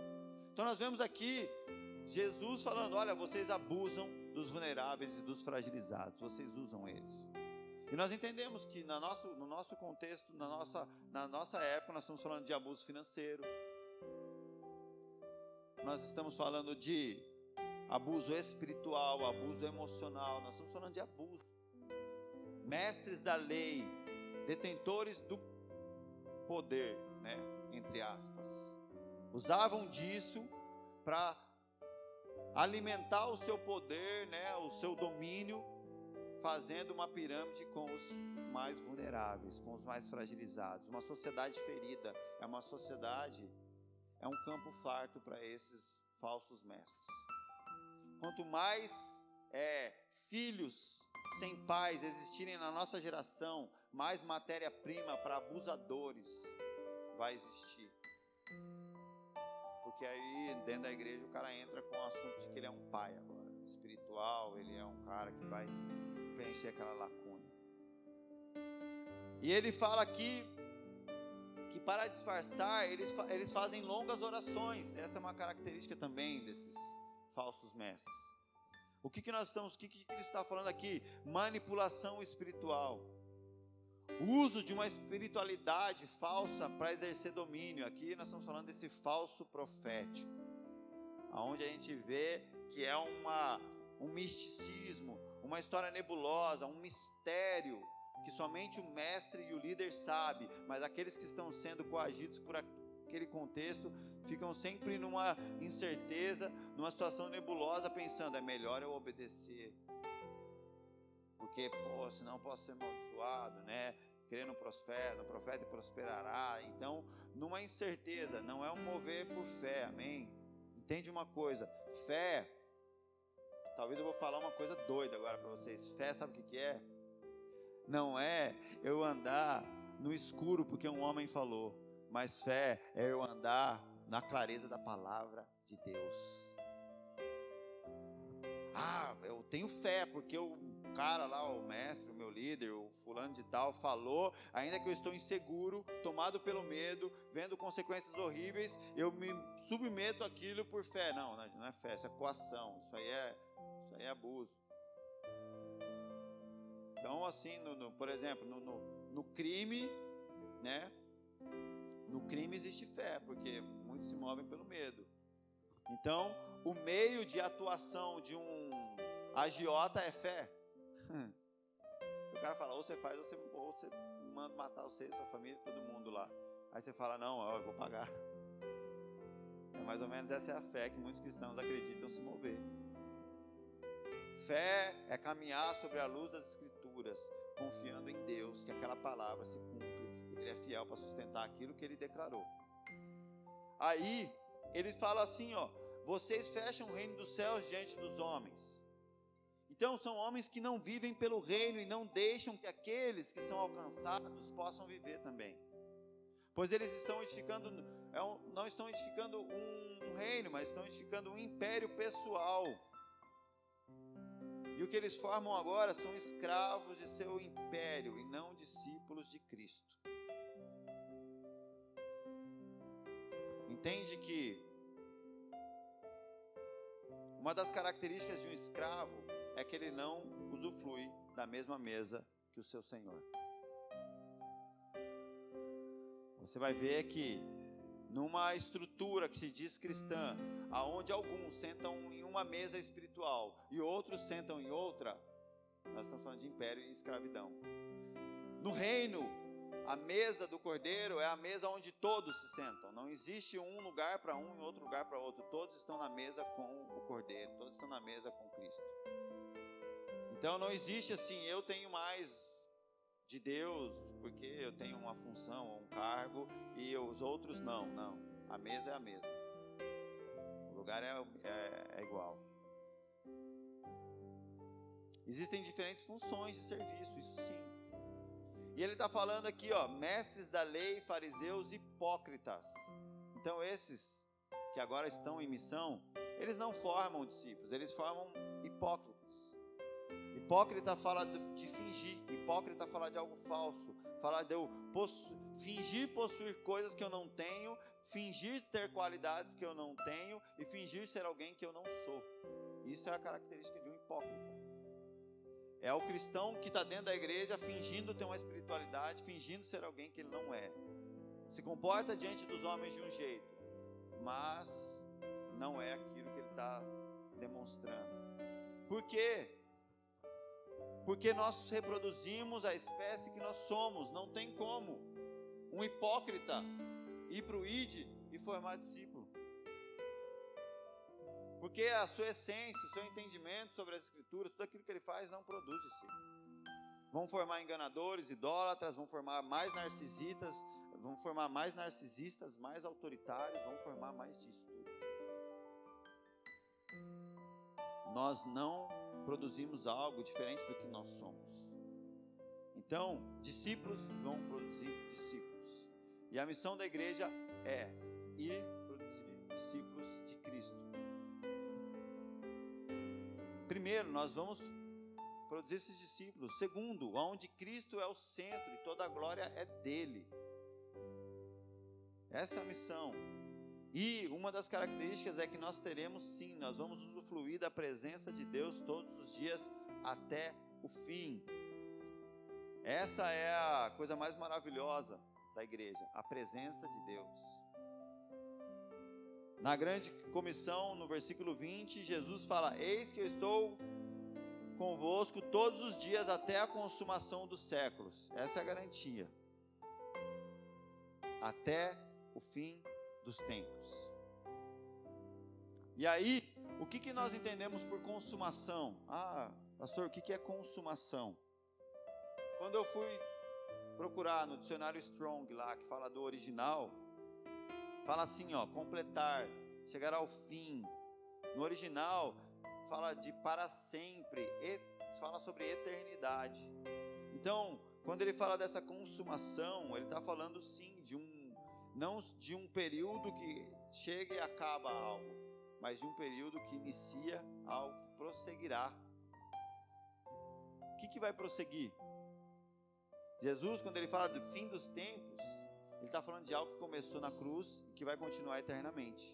Então nós vemos aqui Jesus falando: olha, vocês abusam dos vulneráveis e dos fragilizados, vocês usam eles. E nós entendemos que no nosso, no nosso contexto, na nossa, na nossa época, nós estamos falando de abuso financeiro, nós estamos falando de abuso espiritual, abuso emocional, nós estamos falando de abuso. Mestres da lei, detentores do poder, né, entre aspas, usavam disso para alimentar o seu poder, né, o seu domínio, fazendo uma pirâmide com os mais vulneráveis, com os mais fragilizados. Uma sociedade ferida é uma sociedade é um campo farto para esses falsos mestres. Quanto mais é, filhos sem pais existirem na nossa geração, mais matéria-prima para abusadores vai existir. Porque aí, dentro da igreja, o cara entra com o assunto de que ele é um pai agora, espiritual, ele é um cara que vai preencher aquela lacuna. E ele fala aqui que para disfarçar, eles, eles fazem longas orações. Essa é uma característica também desses falsos mestres. O que, que nós estamos, o que, que ele está falando aqui? Manipulação espiritual. Uso de uma espiritualidade falsa para exercer domínio. Aqui nós estamos falando desse falso profético. Onde a gente vê que é uma, um misticismo, uma história nebulosa, um mistério que somente o mestre e o líder sabe, mas aqueles que estão sendo coagidos por aquele contexto ficam sempre numa incerteza, numa situação nebulosa, pensando: é melhor eu obedecer, porque, pô, senão posso ser amaldiçoado, né? Crê no profeta, no profeta prosperará. Então, numa incerteza, não é um mover por fé, amém? Entende uma coisa: fé. Talvez eu vou falar uma coisa doida agora para vocês. Fé, sabe o que, que é? não é eu andar no escuro porque um homem falou, mas fé é eu andar na clareza da palavra de Deus. Ah, eu tenho fé porque o cara lá, o mestre, o meu líder, o fulano de tal falou, ainda que eu estou inseguro, tomado pelo medo, vendo consequências horríveis, eu me submeto àquilo por fé. Não, não é fé, isso é coação, isso aí é, isso aí é abuso. Então, assim, no, no, por exemplo, no, no, crime, né? No crime existe fé, porque muitos se movem pelo medo. Então, o meio de atuação de um agiota é fé. o cara fala, ou você faz, ou você, ou você manda matar você, sua família, todo mundo lá. Aí você fala, não, eu vou pagar. É mais ou menos essa é a fé que muitos cristãos acreditam se mover. Fé é caminhar sobre a luz das Escrituras, confiando em Deus, que aquela palavra se cumpre, Ele é fiel para sustentar aquilo que Ele declarou. Aí, ele fala assim: ó, vocês fecham o reino dos céus diante dos homens. Então, são homens que não vivem pelo reino e não deixam que aqueles que são alcançados possam viver também. Pois eles estão edificando, é não estão edificando um, um reino, mas estão edificando um império pessoal e o que eles formam agora são escravos de seu império e não discípulos de Cristo. Entende que uma das características de um escravo é que ele não usufrui da mesma mesa que o seu senhor. Você vai ver que numa estrutura que se diz cristã, aonde alguns sentam em uma mesa espiritual e outros sentam em outra, nós estamos falando de império e escravidão. No reino, a mesa do cordeiro é a mesa onde todos se sentam. Não existe um lugar para um e outro lugar para outro. Todos estão na mesa com o cordeiro, todos estão na mesa com Cristo. Então não existe assim, eu tenho mais de Deus, porque eu tenho uma função ou um cargo e os outros não, não. A mesa é a mesma. O lugar é, é, é igual. Existem diferentes funções de serviço, isso sim. E ele está falando aqui, ó, mestres da lei, fariseus hipócritas. Então, esses que agora estão em missão, eles não formam discípulos, eles formam hipócritas. Hipócrita fala de fingir, hipócrita fala de algo falso, fala de eu possu fingir possuir coisas que eu não tenho, fingir ter qualidades que eu não tenho e fingir ser alguém que eu não sou. Isso é a característica de um hipócrita. É o cristão que está dentro da igreja fingindo ter uma espiritualidade, fingindo ser alguém que ele não é. Se comporta diante dos homens de um jeito, mas não é aquilo que ele está demonstrando. Por quê? Porque nós reproduzimos a espécie que nós somos, não tem como um hipócrita ir para o ID e formar discípulo. Porque a sua essência, o seu entendimento sobre as escrituras, tudo aquilo que ele faz não produz discípulo. Vão formar enganadores, idólatras, vão formar mais narcisistas, vão formar mais narcisistas, mais autoritários, vão formar mais disso tudo. Nós não produzimos algo diferente do que nós somos. Então, discípulos vão produzir discípulos. E a missão da igreja é ir produzir discípulos de Cristo. Primeiro, nós vamos produzir esses discípulos. Segundo, onde Cristo é o centro e toda a glória é dele. Essa é a missão. E uma das características é que nós teremos sim, nós vamos usufruir da presença de Deus todos os dias até o fim. Essa é a coisa mais maravilhosa da igreja, a presença de Deus. Na grande comissão, no versículo 20, Jesus fala: Eis que eu estou convosco todos os dias até a consumação dos séculos. Essa é a garantia. Até o fim dos tempos. E aí, o que, que nós entendemos por consumação? Ah, pastor, o que, que é consumação? Quando eu fui procurar no dicionário Strong lá, que fala do original, fala assim, ó, completar, chegar ao fim. No original, fala de para sempre, fala sobre eternidade. Então, quando ele fala dessa consumação, ele está falando sim de um não de um período que chega e acaba algo, mas de um período que inicia algo que prosseguirá. O que, que vai prosseguir? Jesus, quando ele fala do fim dos tempos, ele está falando de algo que começou na cruz e que vai continuar eternamente.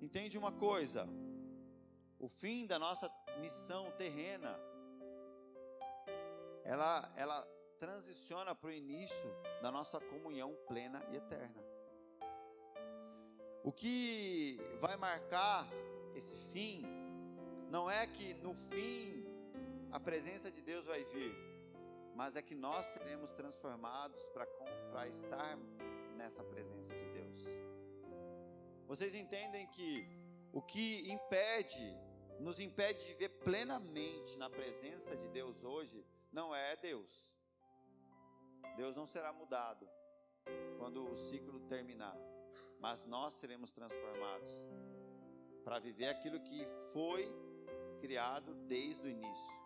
Entende uma coisa? O fim da nossa missão terrena, ela, ela transiciona para o início da nossa comunhão plena e eterna. O que vai marcar esse fim não é que no fim a presença de Deus vai vir, mas é que nós seremos transformados para estar nessa presença de Deus. Vocês entendem que o que impede, nos impede de ver plenamente na presença de Deus hoje, não é Deus, Deus não será mudado quando o ciclo terminar, mas nós seremos transformados para viver aquilo que foi criado desde o início.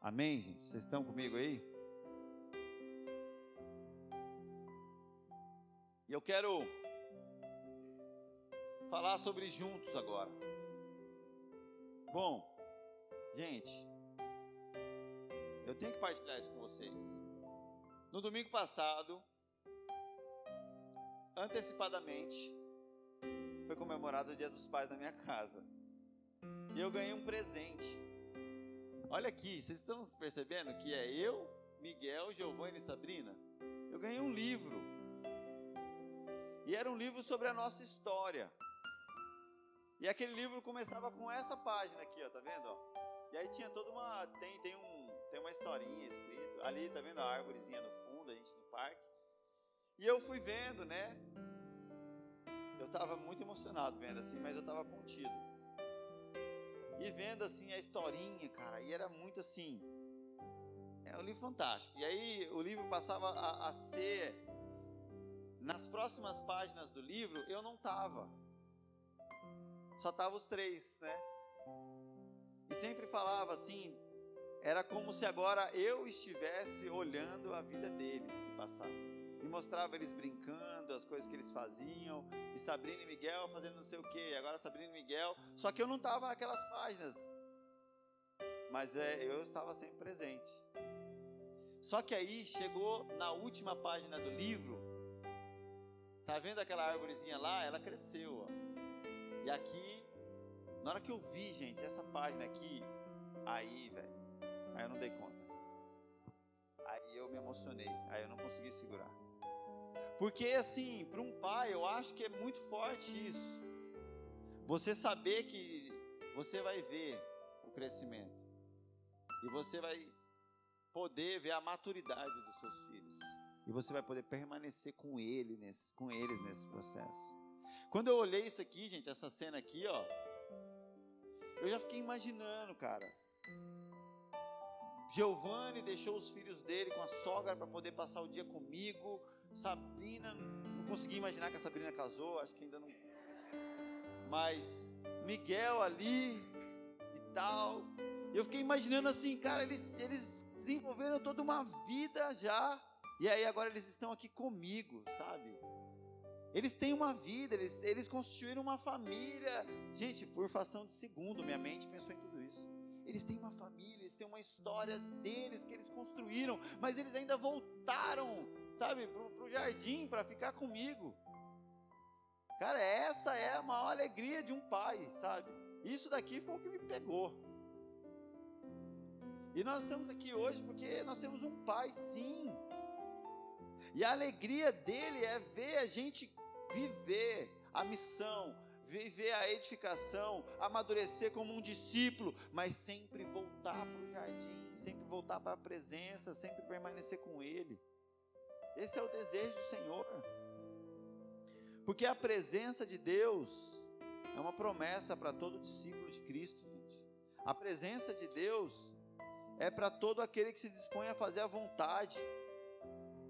Amém? Vocês estão comigo aí? E eu quero falar sobre juntos agora. Bom, gente, eu tenho que partilhar isso com vocês. No domingo passado, antecipadamente, foi comemorado o Dia dos Pais na minha casa. E eu ganhei um presente. Olha aqui, vocês estão percebendo que é eu, Miguel, Giovanni e Sabrina? Eu ganhei um livro. E era um livro sobre a nossa história. E aquele livro começava com essa página aqui, ó, tá vendo? Ó? E aí tinha toda uma tem tem um tem uma historinha escrita ali, tá vendo a árvorezinha no fundo, a gente no parque. E eu fui vendo, né? Eu estava muito emocionado vendo assim, mas eu estava contido. E vendo assim a historinha, cara, e era muito assim. É um livro fantástico. E aí o livro passava a, a ser. Nas próximas páginas do livro, eu não estava. Só tava os três, né? E sempre falava assim, era como se agora eu estivesse olhando a vida deles se passar. e mostrava eles brincando, as coisas que eles faziam, e Sabrina e Miguel fazendo não sei o que, agora Sabrina e Miguel. Só que eu não estava naquelas páginas, mas é, eu estava sempre presente. Só que aí chegou na última página do livro, tá vendo aquela árvorezinha lá? Ela cresceu, ó. E aqui, na hora que eu vi, gente, essa página aqui, aí, velho, aí eu não dei conta. Aí eu me emocionei, aí eu não consegui segurar. Porque assim, para um pai, eu acho que é muito forte isso. Você saber que você vai ver o crescimento. E você vai poder ver a maturidade dos seus filhos. E você vai poder permanecer com ele nesse, com eles nesse processo. Quando eu olhei isso aqui, gente, essa cena aqui, ó, eu já fiquei imaginando, cara. Giovanni deixou os filhos dele com a sogra para poder passar o dia comigo. Sabrina, não consegui imaginar que a Sabrina casou, acho que ainda não. Mas Miguel ali e tal. Eu fiquei imaginando assim, cara, eles, eles desenvolveram toda uma vida já. E aí agora eles estão aqui comigo, sabe? Eles têm uma vida, eles, eles constituíram uma família. Gente, por fação de segundo, minha mente pensou em tudo isso. Eles têm uma família, eles têm uma história deles que eles construíram, mas eles ainda voltaram, sabe, pro, pro jardim para ficar comigo. Cara, essa é a maior alegria de um pai, sabe? Isso daqui foi o que me pegou. E nós estamos aqui hoje porque nós temos um pai, sim. E a alegria dele é ver a gente viver a missão, viver a edificação, amadurecer como um discípulo, mas sempre voltar para o jardim, sempre voltar para a presença, sempre permanecer com Ele. Esse é o desejo do Senhor. Porque a presença de Deus é uma promessa para todo discípulo de Cristo, gente. A presença de Deus é para todo aquele que se dispõe a fazer a vontade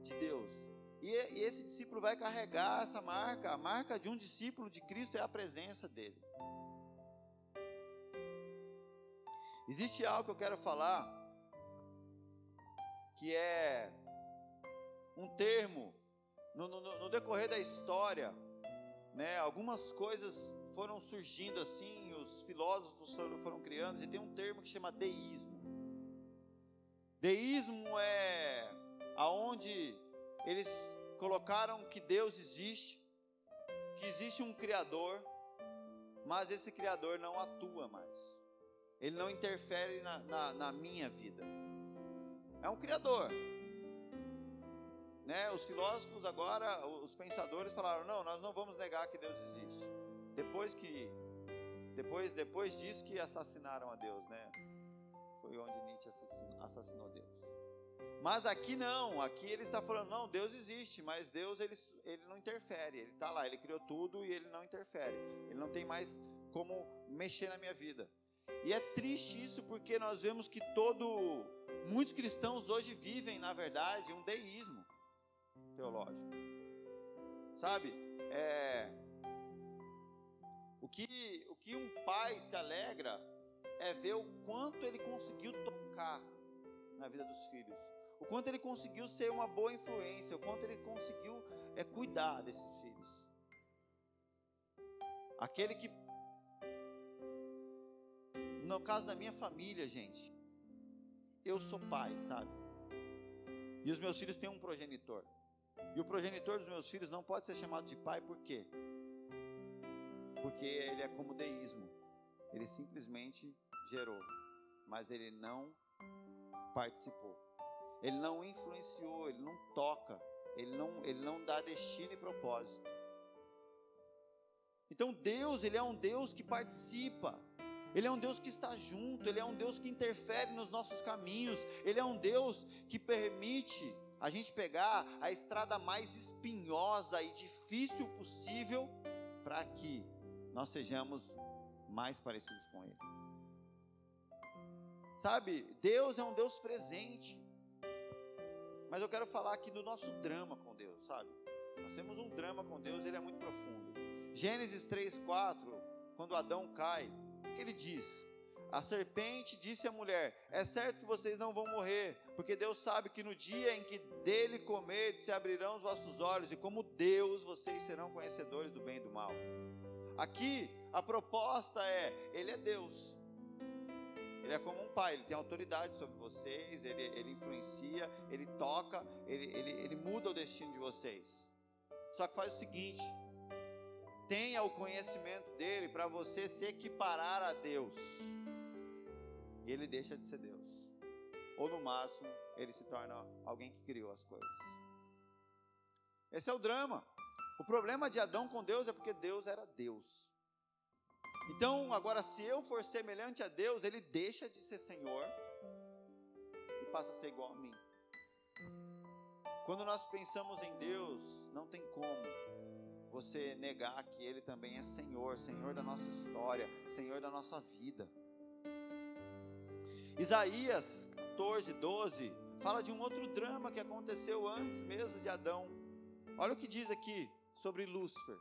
de Deus. E, e esse discípulo vai carregar essa marca. A marca de um discípulo de Cristo é a presença dele. Existe algo que eu quero falar, que é um termo, no, no, no, decorrer da história, né, algumas coisas foram surgindo assim, os filósofos foram, foram criando, e tem um termo que chama deísmo. Deísmo é aonde eles colocaram que Deus existe, que existe um Criador, mas esse Criador não atua mais, ele não interfere na, na, na minha vida. É um Criador. Né? Os filósofos agora, os pensadores falaram: não, nós não vamos negar que Deus existe. Depois que, depois, depois disso que assassinaram a Deus, né? Foi onde Nietzsche assassinou, Deus. Mas aqui não, aqui ele está falando, não, Deus existe, mas Deus ele, ele não interfere, ele está lá, ele criou tudo e ele não interfere, ele não tem mais como mexer na minha vida. E é triste isso porque nós vemos que todo, muitos cristãos hoje vivem, na verdade, um deísmo teológico. Sabe, é, o, que, o que um pai se alegra é ver o quanto ele conseguiu tocar na vida dos filhos o quanto ele conseguiu ser uma boa influência, o quanto ele conseguiu é, cuidar desses filhos. Aquele que, no caso da minha família, gente, eu sou pai, sabe? E os meus filhos têm um progenitor. E o progenitor dos meus filhos não pode ser chamado de pai, por quê? Porque ele é como deísmo. Ele simplesmente gerou, mas ele não participou. Ele não influenciou, ele não toca, ele não, ele não dá destino e propósito. Então Deus, ele é um Deus que participa. Ele é um Deus que está junto, ele é um Deus que interfere nos nossos caminhos, ele é um Deus que permite a gente pegar a estrada mais espinhosa e difícil possível para que nós sejamos mais parecidos com ele. Sabe, Deus é um Deus presente. Mas eu quero falar aqui do nosso drama com Deus, sabe? Nós temos um drama com Deus, ele é muito profundo. Gênesis 3, 4, quando Adão cai, o que ele diz? A serpente disse à mulher: É certo que vocês não vão morrer, porque Deus sabe que no dia em que dele comer, se abrirão os vossos olhos, e como Deus vocês serão conhecedores do bem e do mal. Aqui a proposta é: Ele é Deus. Ele é como um pai, ele tem autoridade sobre vocês, ele, ele influencia, ele toca, ele, ele, ele muda o destino de vocês. Só que faz o seguinte: tenha o conhecimento dele para você se equiparar a Deus e ele deixa de ser Deus. Ou no máximo, ele se torna alguém que criou as coisas. Esse é o drama. O problema de Adão com Deus é porque Deus era Deus. Então, agora, se eu for semelhante a Deus, ele deixa de ser Senhor e passa a ser igual a mim. Quando nós pensamos em Deus, não tem como você negar que Ele também é Senhor, Senhor da nossa história, Senhor da nossa vida. Isaías 14, 12 fala de um outro drama que aconteceu antes mesmo de Adão. Olha o que diz aqui sobre Lúcifer.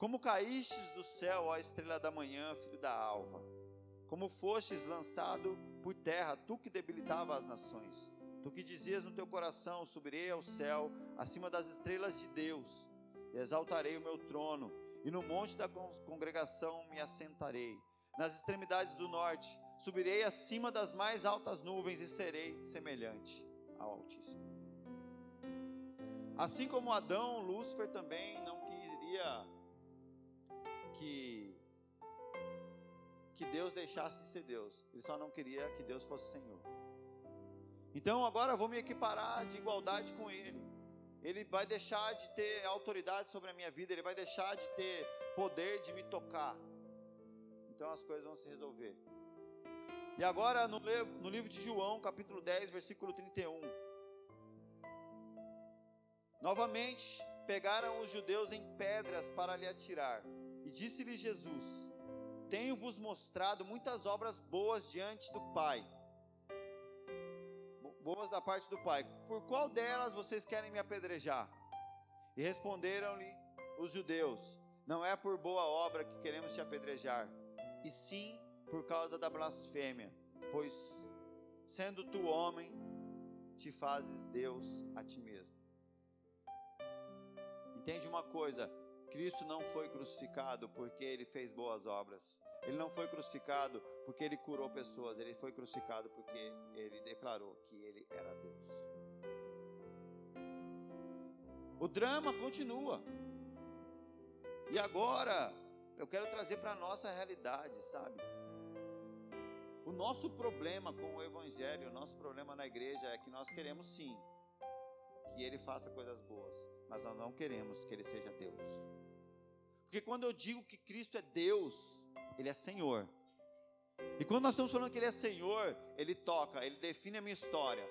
Como caístes do céu, ó estrela da manhã, filho da alva, como fostes lançado por terra, tu que debilitava as nações, tu que dizias no teu coração: subirei ao céu, acima das estrelas de Deus, e exaltarei o meu trono, e no monte da congregação me assentarei, nas extremidades do norte subirei acima das mais altas nuvens e serei semelhante ao Altíssimo. Assim como Adão, Lúcifer também não queria que que Deus deixasse de ser Deus. Ele só não queria que Deus fosse Senhor. Então agora eu vou me equiparar de igualdade com Ele. Ele vai deixar de ter autoridade sobre a minha vida, ele vai deixar de ter poder de me tocar. Então as coisas vão se resolver. E agora no livro, no livro de João, capítulo 10, versículo 31. Novamente pegaram os judeus em pedras para lhe atirar. E disse-lhe Jesus: Tenho-vos mostrado muitas obras boas diante do Pai. Boas da parte do Pai. Por qual delas vocês querem me apedrejar? E responderam-lhe os judeus: Não é por boa obra que queremos te apedrejar, e sim por causa da blasfêmia, pois sendo tu homem, te fazes Deus a ti mesmo. Entende uma coisa? Cristo não foi crucificado porque ele fez boas obras. Ele não foi crucificado porque ele curou pessoas. Ele foi crucificado porque ele declarou que ele era Deus. O drama continua. E agora eu quero trazer para a nossa realidade, sabe? O nosso problema com o Evangelho, o nosso problema na igreja é que nós queremos sim que Ele faça coisas boas, mas nós não queremos que Ele seja Deus. Porque quando eu digo que Cristo é Deus, Ele é Senhor. E quando nós estamos falando que Ele é Senhor, Ele toca, Ele define a minha história,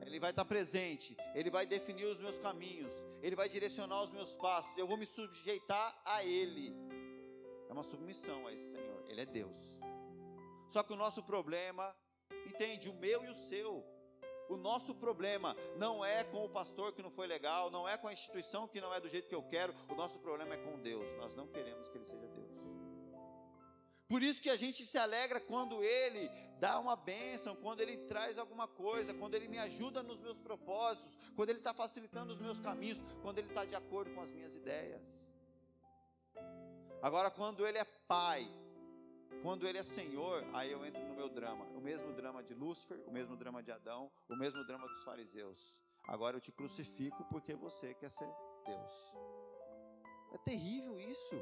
Ele vai estar presente, Ele vai definir os meus caminhos, Ele vai direcionar os meus passos, eu vou me sujeitar a Ele. É uma submissão a esse Senhor, Ele é Deus. Só que o nosso problema, entende, o meu e o seu, o nosso problema não é com o pastor que não foi legal, não é com a instituição que não é do jeito que eu quero, o nosso problema é com Deus. Nós não queremos que Ele seja Deus. Por isso que a gente se alegra quando Ele dá uma bênção, quando Ele traz alguma coisa, quando Ele me ajuda nos meus propósitos, quando Ele está facilitando os meus caminhos, quando Ele está de acordo com as minhas ideias. Agora, quando Ele é Pai, quando ele é Senhor, aí eu entro no meu drama. O mesmo drama de Lúcifer, o mesmo drama de Adão, o mesmo drama dos fariseus. Agora eu te crucifico porque você quer ser Deus. É terrível isso.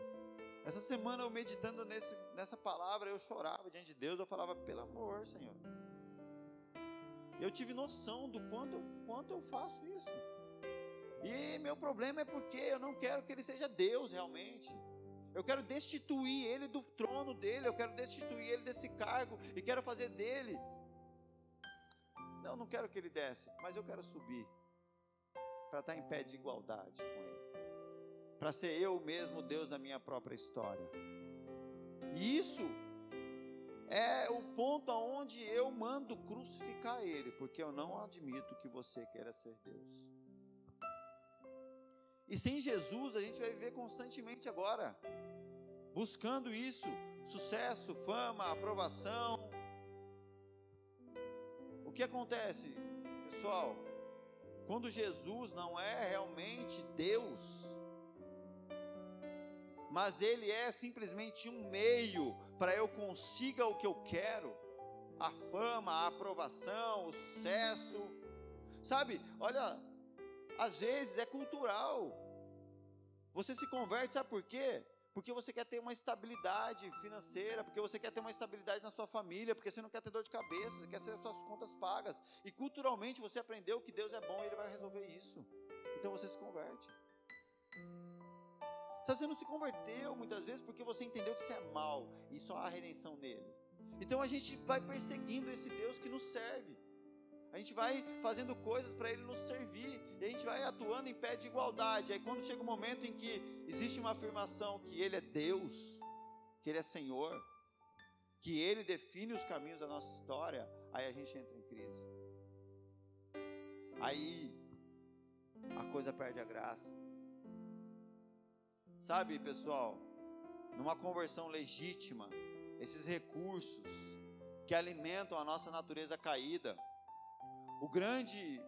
Essa semana eu meditando nesse, nessa palavra, eu chorava diante de Deus, eu falava, pelo amor, Senhor. Eu tive noção do quanto quanto eu faço isso. E meu problema é porque eu não quero que ele seja Deus realmente. Eu quero destituir ele do trono dele, eu quero destituir ele desse cargo e quero fazer dele. Não, não quero que ele desce, mas eu quero subir para estar em pé de igualdade com ele. Para ser eu mesmo Deus da minha própria história. E isso é o ponto aonde eu mando crucificar ele, porque eu não admito que você queira ser Deus. E sem Jesus a gente vai viver constantemente agora, buscando isso, sucesso, fama, aprovação. O que acontece, pessoal? Quando Jesus não é realmente Deus, mas Ele é simplesmente um meio para eu consiga o que eu quero, a fama, a aprovação, o sucesso, sabe? Olha, às vezes é cultural. Você se converte, sabe por quê? Porque você quer ter uma estabilidade financeira, porque você quer ter uma estabilidade na sua família, porque você não quer ter dor de cabeça, você quer ter suas contas pagas. E culturalmente você aprendeu que Deus é bom e Ele vai resolver isso. Então você se converte. Você não se converteu muitas vezes porque você entendeu que você é mal e só há redenção nele. Então a gente vai perseguindo esse Deus que nos serve. A gente vai fazendo coisas para ele nos servir. E a gente vai atuando em pé de igualdade. Aí quando chega o um momento em que existe uma afirmação que ele é Deus, que ele é Senhor, que ele define os caminhos da nossa história, aí a gente entra em crise. Aí a coisa perde a graça. Sabe, pessoal, numa conversão legítima, esses recursos que alimentam a nossa natureza caída, o grande,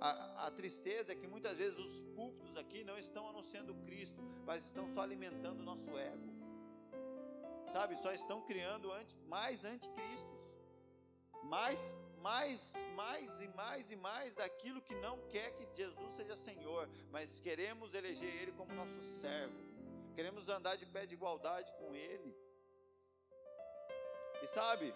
a, a, tristeza é que muitas vezes os púlpitos aqui não estão anunciando Cristo, mas estão só alimentando o nosso ego. Sabe, só estão criando anti, mais anticristos, mais, mais, mais e mais e mais daquilo que não quer que Jesus seja Senhor, mas queremos eleger Ele como nosso servo, queremos andar de pé de igualdade com Ele. E sabe,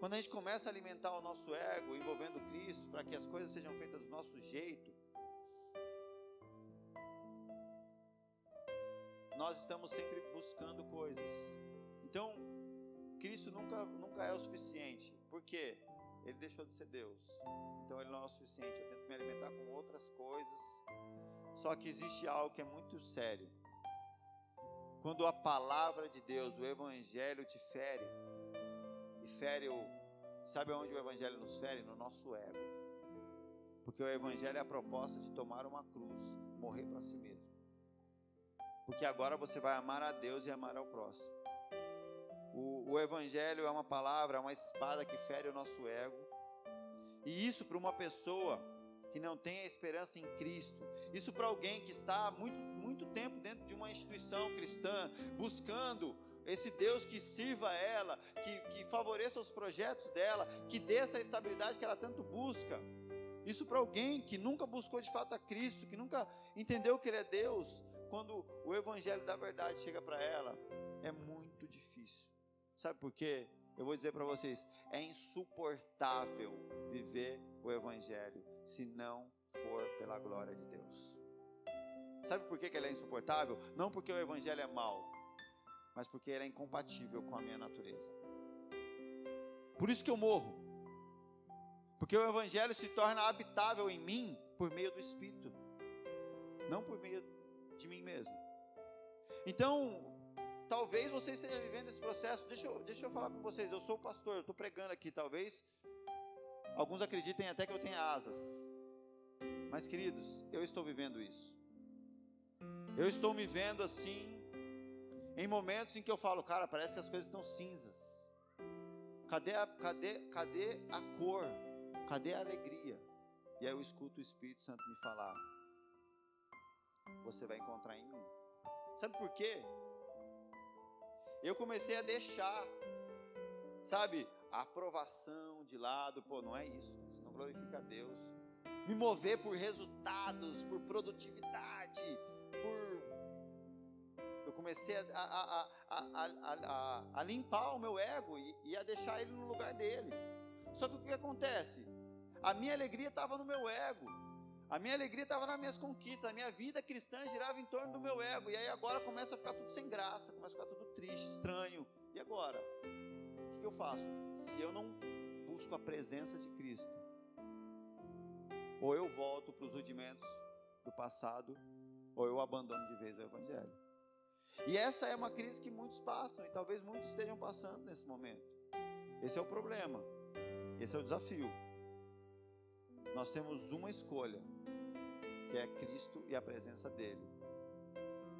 quando a gente começa a alimentar o nosso ego envolvendo Cristo para que as coisas sejam feitas do nosso jeito, nós estamos sempre buscando coisas. Então, Cristo nunca, nunca é o suficiente. Por quê? Ele deixou de ser Deus. Então ele não é o suficiente. Eu tento me alimentar com outras coisas. Só que existe algo que é muito sério. Quando a palavra de Deus, o Evangelho te fere, fere o. Sabe onde o Evangelho nos fere? No nosso ego. Porque o Evangelho é a proposta de tomar uma cruz, morrer para si mesmo. Porque agora você vai amar a Deus e amar ao próximo. O, o Evangelho é uma palavra, é uma espada que fere o nosso ego. E isso para uma pessoa que não tem a esperança em Cristo, isso para alguém que está há muito, muito tempo dentro de uma instituição cristã, buscando esse Deus que sirva ela, que, que favoreça os projetos dela, que dê essa estabilidade que ela tanto busca. Isso para alguém que nunca buscou de fato a Cristo, que nunca entendeu que Ele é Deus, quando o Evangelho da verdade chega para ela, é muito difícil. Sabe por quê? Eu vou dizer para vocês: é insuportável viver o Evangelho se não for pela glória de Deus. Sabe por que, que é insuportável? Não porque o Evangelho é mau, mas porque ele é incompatível com a minha natureza. Por isso que eu morro. Porque o Evangelho se torna habitável em mim por meio do Espírito, não por meio de mim mesmo. Então, talvez você esteja vivendo esse processo. Deixa eu, deixa eu falar com vocês. Eu sou pastor, eu estou pregando aqui. Talvez alguns acreditem até que eu tenha asas. Mas, queridos, eu estou vivendo isso. Eu estou me vendo assim, em momentos em que eu falo, cara, parece que as coisas estão cinzas. Cadê a, cadê, cadê a cor? Cadê a alegria? E aí eu escuto o Espírito Santo me falar: Você vai encontrar em mim. Sabe por quê? Eu comecei a deixar, sabe, a aprovação de lado. Pô, não é isso. Isso não glorifica a Deus. Me mover por resultados, por produtividade, comecei a, a, a, a, limpar o meu ego e, e a deixar ele no lugar dele. Só que o que acontece? A minha alegria estava no meu ego. A minha alegria estava nas minhas conquistas. A minha vida cristã girava em torno do meu ego. E aí agora começa a ficar tudo sem graça, começa a ficar tudo triste, estranho. E agora? O que, que eu faço? Se eu não busco a presença de Cristo, ou eu volto para os rudimentos do passado, ou eu abandono de vez o Evangelho. E essa é uma crise que muitos passam e talvez muitos estejam passando nesse momento. Esse é o problema. Esse é o desafio. Nós temos uma escolha, que é Cristo e a presença dele.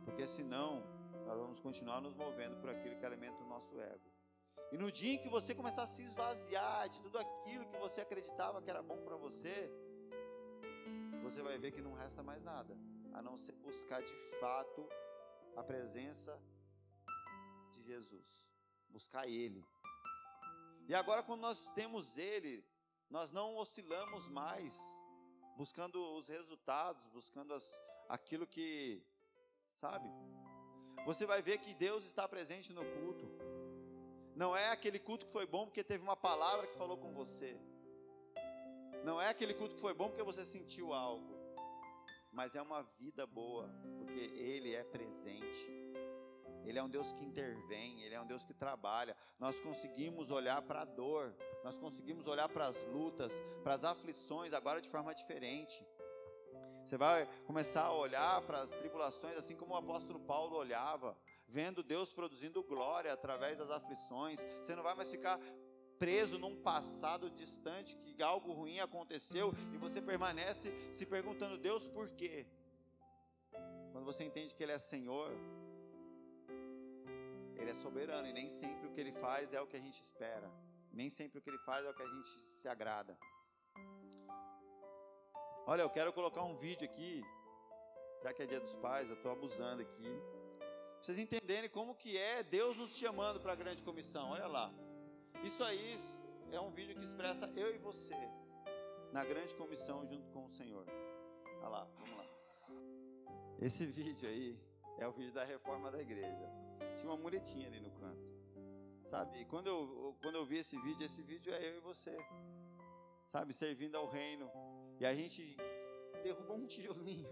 Porque senão nós vamos continuar nos movendo por aquilo que alimenta o nosso ego. E no dia em que você começar a se esvaziar de tudo aquilo que você acreditava que era bom para você, você vai ver que não resta mais nada, a não ser buscar de fato a presença de Jesus, buscar Ele. E agora, quando nós temos Ele, nós não oscilamos mais, buscando os resultados, buscando as, aquilo que, sabe? Você vai ver que Deus está presente no culto. Não é aquele culto que foi bom porque teve uma palavra que falou com você. Não é aquele culto que foi bom porque você sentiu algo. Mas é uma vida boa, porque Ele é presente. Ele é um Deus que intervém, Ele é um Deus que trabalha. Nós conseguimos olhar para a dor, nós conseguimos olhar para as lutas, para as aflições, agora de forma diferente. Você vai começar a olhar para as tribulações assim como o apóstolo Paulo olhava, vendo Deus produzindo glória através das aflições. Você não vai mais ficar preso num passado distante que algo ruim aconteceu e você permanece se perguntando: Deus, por quê? Quando você entende que Ele é Senhor, Ele é soberano e nem sempre o que Ele faz é o que a gente espera, nem sempre o que Ele faz é o que a gente se agrada. Olha, eu quero colocar um vídeo aqui, já que é dia dos pais, eu estou abusando aqui. Vocês entenderem como que é Deus nos chamando para a grande comissão. Olha lá. Isso aí é um vídeo que expressa eu e você na grande comissão junto com o Senhor. Olha lá, vamos lá. Esse vídeo aí é o vídeo da reforma da igreja. Tinha uma muretinha ali no canto. Sabe? quando eu, quando eu vi esse vídeo, esse vídeo é eu e você. Sabe? Servindo ao reino e a gente derrubou um tijolinho.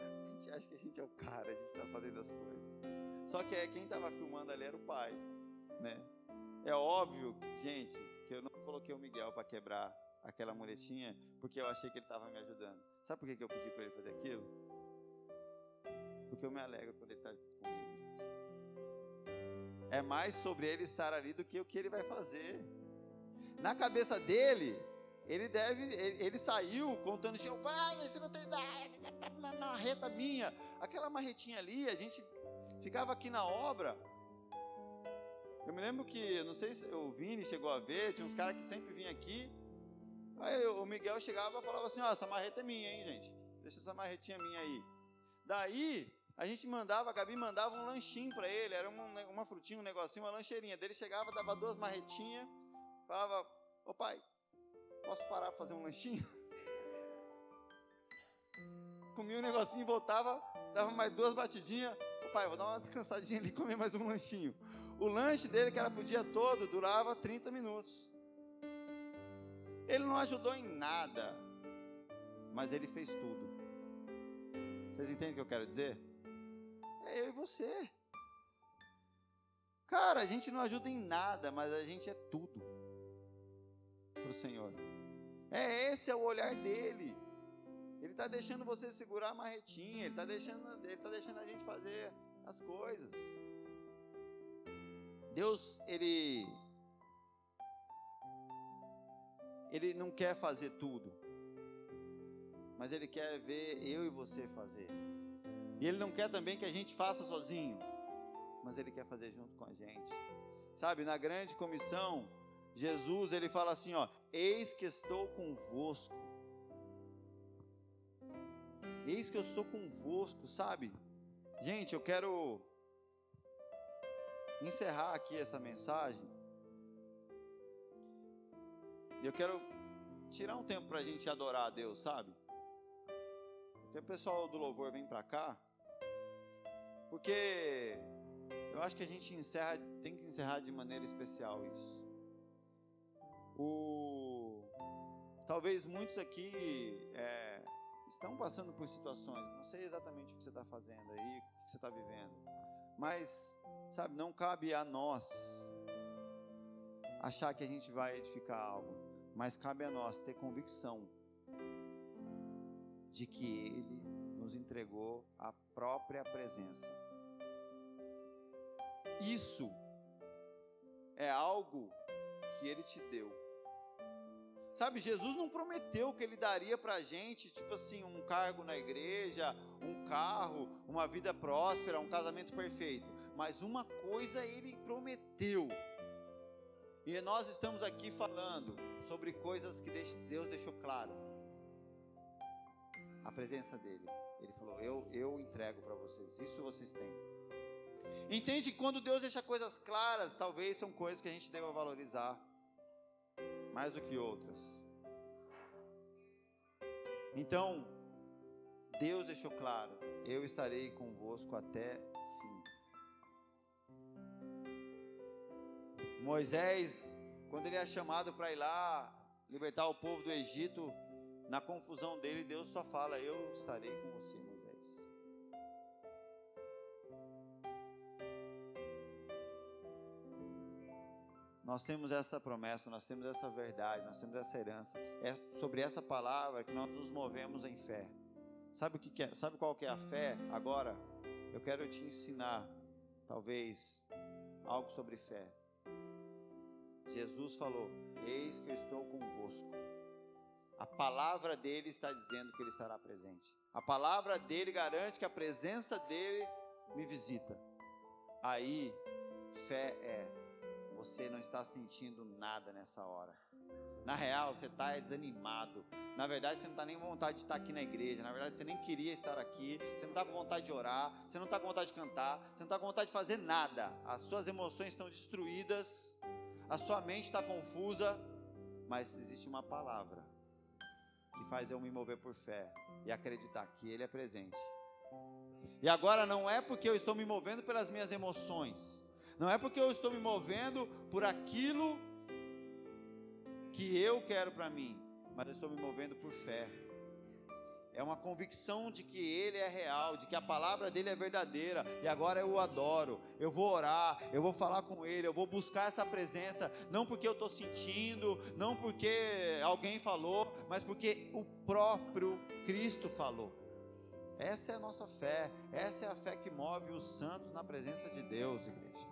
A gente acha que a gente é o cara, a gente está fazendo as coisas. Só que é, quem estava filmando ali era o pai, né? É óbvio, gente, que eu não coloquei o Miguel para quebrar aquela muletinha, porque eu achei que ele estava me ajudando. Sabe por que, eu pedi para ele fazer aquilo? Porque eu me alegro quando ele está comigo, gente. É mais sobre ele estar ali do que o que ele vai fazer. Na cabeça dele, ele deve, ele, ele saiu contando, Jeová, você não tem uma (laughs) marreta minha. Aquela marretinha ali, a gente ficava aqui na obra. Eu me lembro que, não sei se o Vini chegou a ver, tinha uns caras que sempre vinham aqui. Aí o Miguel chegava e falava assim: Ó, oh, essa marreta é minha, hein, gente? Deixa essa marretinha minha aí. Daí, a gente mandava, a Gabi mandava um lanchinho para ele, era uma, uma frutinha, um negocinho, uma lancheirinha. Daí ele chegava, dava duas marretinhas, falava: Ô pai, Posso parar para fazer um lanchinho? (laughs) Comia um negocinho, voltava, dava mais duas batidinhas. Pai, vou dar uma descansadinha ali e comer mais um lanchinho. O lanche dele, que era para o dia todo, durava 30 minutos. Ele não ajudou em nada, mas ele fez tudo. Vocês entendem o que eu quero dizer? É eu e você. Cara, a gente não ajuda em nada, mas a gente é tudo para o Senhor. É esse é o olhar dele. Ele está deixando você segurar a marretinha, ele está deixando, ele tá deixando a gente fazer as coisas. Deus, ele ele não quer fazer tudo. Mas ele quer ver eu e você fazer. E ele não quer também que a gente faça sozinho, mas ele quer fazer junto com a gente. Sabe, na grande comissão, Jesus, ele fala assim, ó: Eis que estou convosco. Eis que eu estou convosco, sabe? Gente, eu quero encerrar aqui essa mensagem. Eu quero tirar um tempo para a gente adorar a Deus, sabe? Que o pessoal do louvor vem para cá, porque eu acho que a gente encerra, tem que encerrar de maneira especial isso. O... Talvez muitos aqui é, estão passando por situações, não sei exatamente o que você está fazendo aí, o que você está vivendo, mas, sabe, não cabe a nós achar que a gente vai edificar algo, mas cabe a nós ter convicção de que Ele nos entregou a própria presença. Isso é algo que Ele te deu Sabe, Jesus não prometeu que ele daria para a gente, tipo assim, um cargo na igreja, um carro, uma vida próspera, um casamento perfeito. mas uma coisa ele prometeu. E nós estamos aqui falando sobre coisas que Deus deixou claro. A presença dele. Ele falou: Eu, eu entrego para vocês. Isso vocês têm. Entende que quando Deus deixa coisas claras, talvez são coisas que a gente deva valorizar mais do que outras. Então, Deus deixou claro: eu estarei convosco até o fim. Moisés, quando ele é chamado para ir lá libertar o povo do Egito, na confusão dele, Deus só fala: Eu estarei com você, Moisés. Nós temos essa promessa, nós temos essa verdade, nós temos essa herança. É sobre essa palavra que nós nos movemos em fé. Sabe o que, é? Sabe qual que é a fé? Agora, eu quero te ensinar, talvez, algo sobre fé. Jesus falou: Eis que eu estou convosco. A palavra dele está dizendo que ele estará presente. A palavra dele garante que a presença dele me visita. Aí, fé é você não está sentindo nada nessa hora. Na real, você está desanimado. Na verdade, você não está nem com vontade de estar aqui na igreja. Na verdade, você nem queria estar aqui. Você não está com vontade de orar. Você não está com vontade de cantar. Você não está com vontade de fazer nada. As suas emoções estão destruídas. A sua mente está confusa. Mas existe uma palavra que faz eu me mover por fé e acreditar que Ele é presente. E agora não é porque eu estou me movendo pelas minhas emoções. Não é porque eu estou me movendo por aquilo que eu quero para mim, mas eu estou me movendo por fé. É uma convicção de que Ele é real, de que a palavra dele é verdadeira, e agora eu o adoro. Eu vou orar, eu vou falar com Ele, eu vou buscar essa presença, não porque eu estou sentindo, não porque alguém falou, mas porque o próprio Cristo falou. Essa é a nossa fé, essa é a fé que move os santos na presença de Deus, igreja.